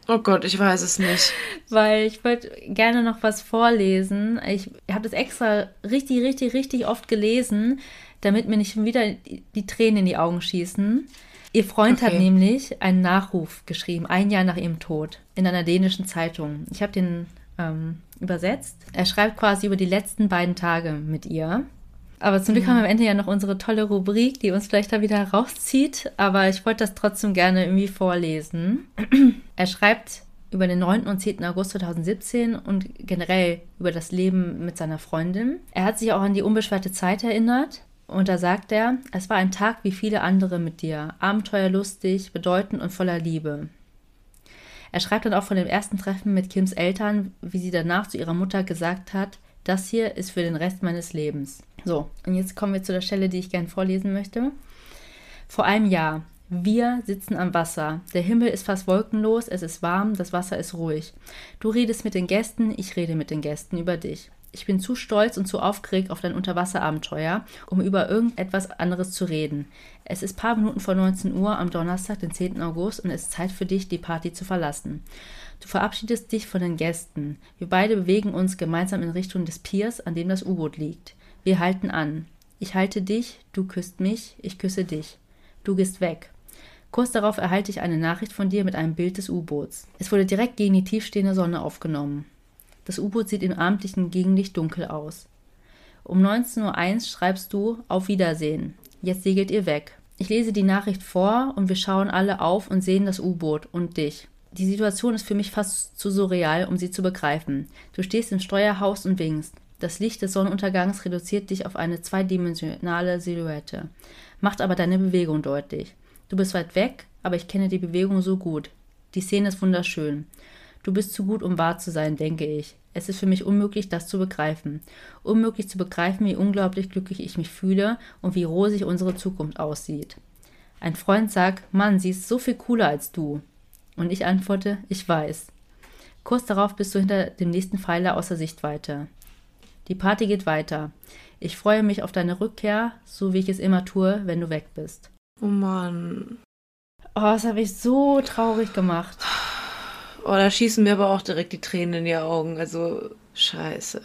Oh Gott, ich weiß es nicht. Weil ich wollte gerne noch was vorlesen. Ich habe das extra richtig, richtig, richtig oft gelesen, damit mir nicht schon wieder die Tränen in die Augen schießen. Ihr Freund okay. hat nämlich einen Nachruf geschrieben, ein Jahr nach ihrem Tod, in einer dänischen Zeitung. Ich habe den ähm, übersetzt. Er schreibt quasi über die letzten beiden Tage mit ihr. Aber zum Glück mhm. haben wir am Ende ja noch unsere tolle Rubrik, die uns vielleicht da wieder rauszieht. Aber ich wollte das trotzdem gerne irgendwie vorlesen. er schreibt über den 9. und 10. August 2017 und generell über das Leben mit seiner Freundin. Er hat sich auch an die unbeschwerte Zeit erinnert und da sagt er, es war ein Tag wie viele andere mit dir, abenteuerlustig, bedeutend und voller Liebe. Er schreibt dann auch von dem ersten Treffen mit Kims Eltern, wie sie danach zu ihrer Mutter gesagt hat, das hier ist für den Rest meines Lebens. So, und jetzt kommen wir zu der Stelle, die ich gerne vorlesen möchte. Vor einem Jahr. Wir sitzen am Wasser. Der Himmel ist fast wolkenlos, es ist warm, das Wasser ist ruhig. Du redest mit den Gästen, ich rede mit den Gästen über dich. Ich bin zu stolz und zu aufgeregt auf dein Unterwasserabenteuer, um über irgendetwas anderes zu reden. Es ist paar Minuten vor 19 Uhr am Donnerstag, den 10. August, und es ist Zeit für dich, die Party zu verlassen. Du verabschiedest dich von den Gästen. Wir beide bewegen uns gemeinsam in Richtung des Piers, an dem das U-Boot liegt. Wir halten an. Ich halte dich, du küsst mich, ich küsse dich. Du gehst weg. Kurz darauf erhalte ich eine Nachricht von dir mit einem Bild des U-Boots. Es wurde direkt gegen die tiefstehende Sonne aufgenommen. Das U-Boot sieht im abendlichen Gegenlicht dunkel aus. Um 19.01 Uhr schreibst du Auf Wiedersehen. Jetzt segelt ihr weg. Ich lese die Nachricht vor und wir schauen alle auf und sehen das U-Boot und dich. Die Situation ist für mich fast zu surreal, um sie zu begreifen. Du stehst im Steuerhaus und winkst. Das Licht des Sonnenuntergangs reduziert dich auf eine zweidimensionale Silhouette, macht aber deine Bewegung deutlich. Du bist weit weg, aber ich kenne die Bewegung so gut. Die Szene ist wunderschön. Du bist zu gut, um wahr zu sein, denke ich. Es ist für mich unmöglich, das zu begreifen. Unmöglich zu begreifen, wie unglaublich glücklich ich mich fühle und wie rosig unsere Zukunft aussieht. Ein Freund sagt, Mann, sie ist so viel cooler als du. Und ich antworte, ich weiß. Kurz darauf bist du hinter dem nächsten Pfeiler außer Sichtweite. Die Party geht weiter. Ich freue mich auf deine Rückkehr, so wie ich es immer tue, wenn du weg bist. Oh Mann. Oh, das habe ich so traurig gemacht. Oh, da schießen mir aber auch direkt die Tränen in die Augen. Also, scheiße.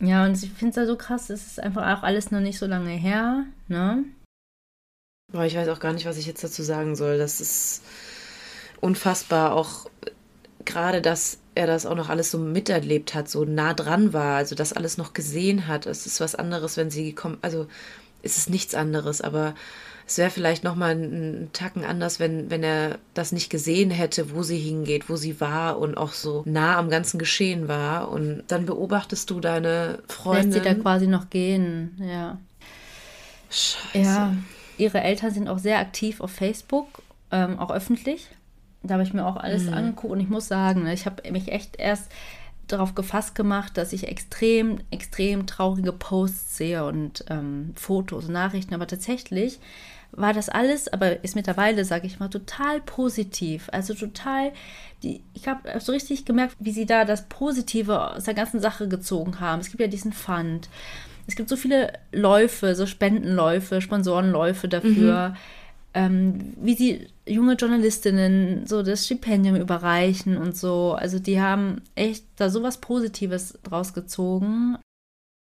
Ja, und ich finde es ja so krass, es ist einfach auch alles noch nicht so lange her, ne? Boah, ich weiß auch gar nicht, was ich jetzt dazu sagen soll. Das ist unfassbar. Auch gerade, dass er das auch noch alles so miterlebt hat, so nah dran war, also das alles noch gesehen hat. Es ist was anderes, wenn sie kommen. Also, es ist nichts anderes, aber es wäre vielleicht noch mal ein, Tacken anders, wenn, wenn er das nicht gesehen hätte, wo sie hingeht, wo sie war und auch so nah am ganzen Geschehen war. Und dann beobachtest du deine Freundin. Lässt sie da quasi noch gehen, ja. Scheiße. Ja, ihre Eltern sind auch sehr aktiv auf Facebook, ähm, auch öffentlich. Da habe ich mir auch alles mhm. angeguckt und ich muss sagen, ne, ich habe mich echt erst darauf gefasst gemacht, dass ich extrem, extrem traurige Posts sehe und ähm, Fotos, Nachrichten, aber tatsächlich war das alles, aber ist mittlerweile, sage ich mal, total positiv. Also total, die, ich habe so richtig gemerkt, wie sie da das Positive aus der ganzen Sache gezogen haben. Es gibt ja diesen Fund. Es gibt so viele Läufe, so Spendenläufe, Sponsorenläufe dafür. Mhm. Ähm, wie sie junge Journalistinnen so das Stipendium überreichen und so. Also die haben echt da sowas Positives draus gezogen.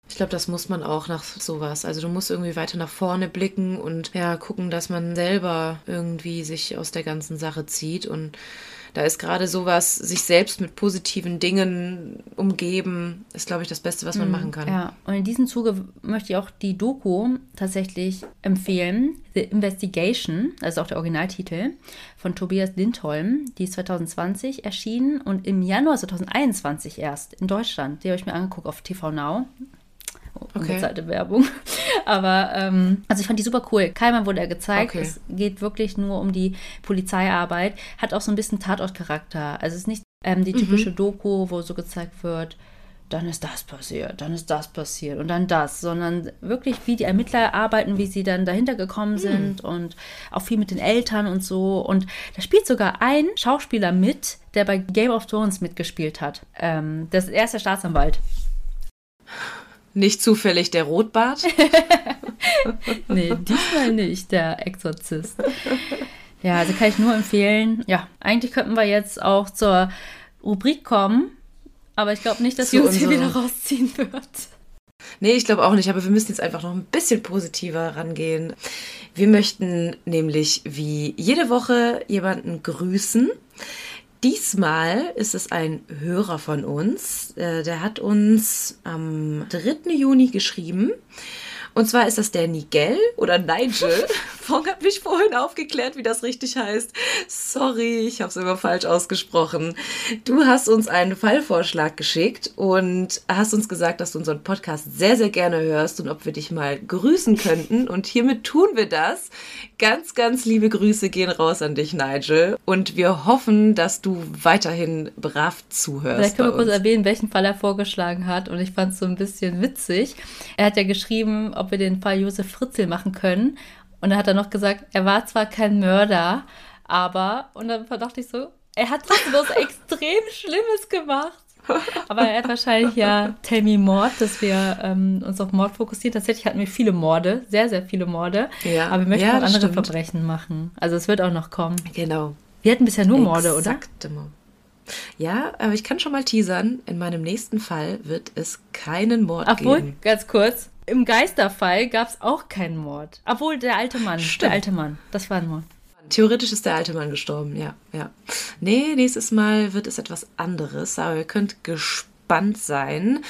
Ich glaube, das muss man auch nach sowas. Also du musst irgendwie weiter nach vorne blicken und ja, gucken, dass man selber irgendwie sich aus der ganzen Sache zieht. Und da ist gerade sowas, sich selbst mit positiven Dingen umgeben, ist, glaube ich, das Beste, was man mm, machen kann. Ja, und in diesem Zuge möchte ich auch die Doku tatsächlich empfehlen. The Investigation, also auch der Originaltitel, von Tobias Lindholm. Die ist 2020 erschienen und im Januar 2021 erst in Deutschland. Die habe ich mir angeguckt auf TV Now unbezahlte okay. Werbung. Aber ähm, also ich fand die super cool. Keimer wurde er gezeigt. Okay. Es geht wirklich nur um die Polizeiarbeit. Hat auch so ein bisschen Tatortcharakter. Also es ist nicht ähm, die typische mhm. Doku, wo so gezeigt wird, dann ist das passiert, dann ist das passiert und dann das, sondern wirklich, wie die Ermittler arbeiten, wie sie dann dahinter gekommen mhm. sind mhm. und auch viel mit den Eltern und so. Und da spielt sogar ein Schauspieler mit, der bei Game of Thrones mitgespielt hat. Ähm, das, er ist der Staatsanwalt. Nicht zufällig der Rotbart? nee, diesmal nicht, der Exorzist. Ja, also kann ich nur empfehlen. Ja, eigentlich könnten wir jetzt auch zur Rubrik kommen, aber ich glaube nicht, dass sie uns hier wieder rausziehen wird. Nee, ich glaube auch nicht, aber wir müssen jetzt einfach noch ein bisschen positiver rangehen. Wir möchten nämlich wie jede Woche jemanden grüßen. Diesmal ist es ein Hörer von uns. Äh, der hat uns am 3. Juni geschrieben. Und zwar ist das der Nigel oder Nigel Fong hat mich vorhin aufgeklärt, wie das richtig heißt. Sorry, ich habe es immer falsch ausgesprochen. Du hast uns einen Fallvorschlag geschickt und hast uns gesagt, dass du unseren Podcast sehr, sehr gerne hörst und ob wir dich mal grüßen könnten. Und hiermit tun wir das. Ganz, ganz liebe Grüße gehen raus an dich, Nigel. Und wir hoffen, dass du weiterhin brav zuhörst. Vielleicht können wir kurz erwähnen, welchen Fall er vorgeschlagen hat. Und ich fand es so ein bisschen witzig. Er hat ja geschrieben, ob wir den Fall Josef Fritzel machen können. Und dann hat er noch gesagt, er war zwar kein Mörder, aber, und dann dachte ich so, er hat was extrem Schlimmes gemacht. Aber er hat wahrscheinlich ja Tell Me Mord, dass wir ähm, uns auf Mord fokussieren. Tatsächlich hatten wir viele Morde, sehr, sehr viele Morde. Ja. Aber wir möchten ja, auch andere stimmt. Verbrechen machen. Also es wird auch noch kommen. Genau. Wir hatten bisher nur Morde, Exakt. oder? Ja, aber ich kann schon mal teasern, in meinem nächsten Fall wird es keinen Mord Obwohl, geben. ganz kurz, im Geisterfall gab es auch keinen Mord. Obwohl, der alte Mann, Stimmt. der alte Mann, das war ein Mord. Theoretisch ist der alte Mann gestorben, ja, ja. Nee, nächstes Mal wird es etwas anderes, aber ihr könnt gespannt sein.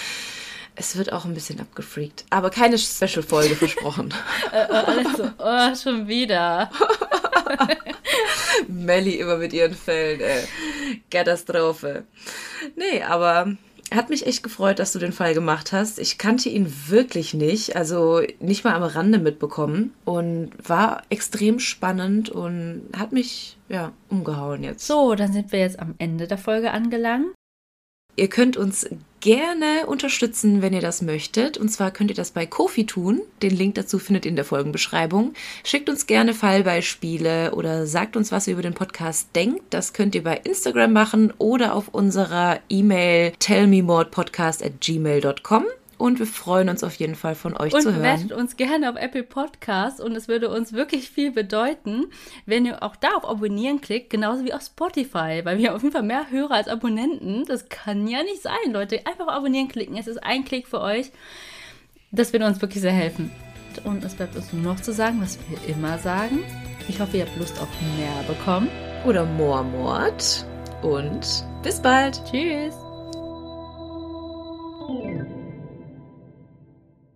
Es wird auch ein bisschen abgefreakt, aber keine Special-Folge versprochen. äh, äh also, oh, schon wieder. Melly immer mit ihren Fällen, ey. Katastrophe. Nee, aber hat mich echt gefreut, dass du den Fall gemacht hast. Ich kannte ihn wirklich nicht, also nicht mal am Rande mitbekommen und war extrem spannend und hat mich ja umgehauen jetzt. So, dann sind wir jetzt am Ende der Folge angelangt. Ihr könnt uns gerne unterstützen, wenn ihr das möchtet. Und zwar könnt ihr das bei Kofi tun. Den Link dazu findet ihr in der Folgenbeschreibung. Schickt uns gerne Fallbeispiele oder sagt uns, was ihr über den Podcast denkt. Das könnt ihr bei Instagram machen oder auf unserer E-Mail tellmemorepodcast at gmail.com. Und wir freuen uns auf jeden Fall von euch und zu hören. Und bewertet uns gerne auf Apple Podcasts und es würde uns wirklich viel bedeuten, wenn ihr auch da auf Abonnieren klickt, genauso wie auf Spotify, weil wir auf jeden Fall mehr Hörer als Abonnenten. Das kann ja nicht sein, Leute. Einfach auf Abonnieren klicken. Es ist ein Klick für euch. Das würde uns wirklich sehr helfen. Und es bleibt uns nur noch zu sagen, was wir immer sagen. Ich hoffe, ihr habt Lust auf mehr bekommen. Oder more Mord. Und bis bald. Tschüss.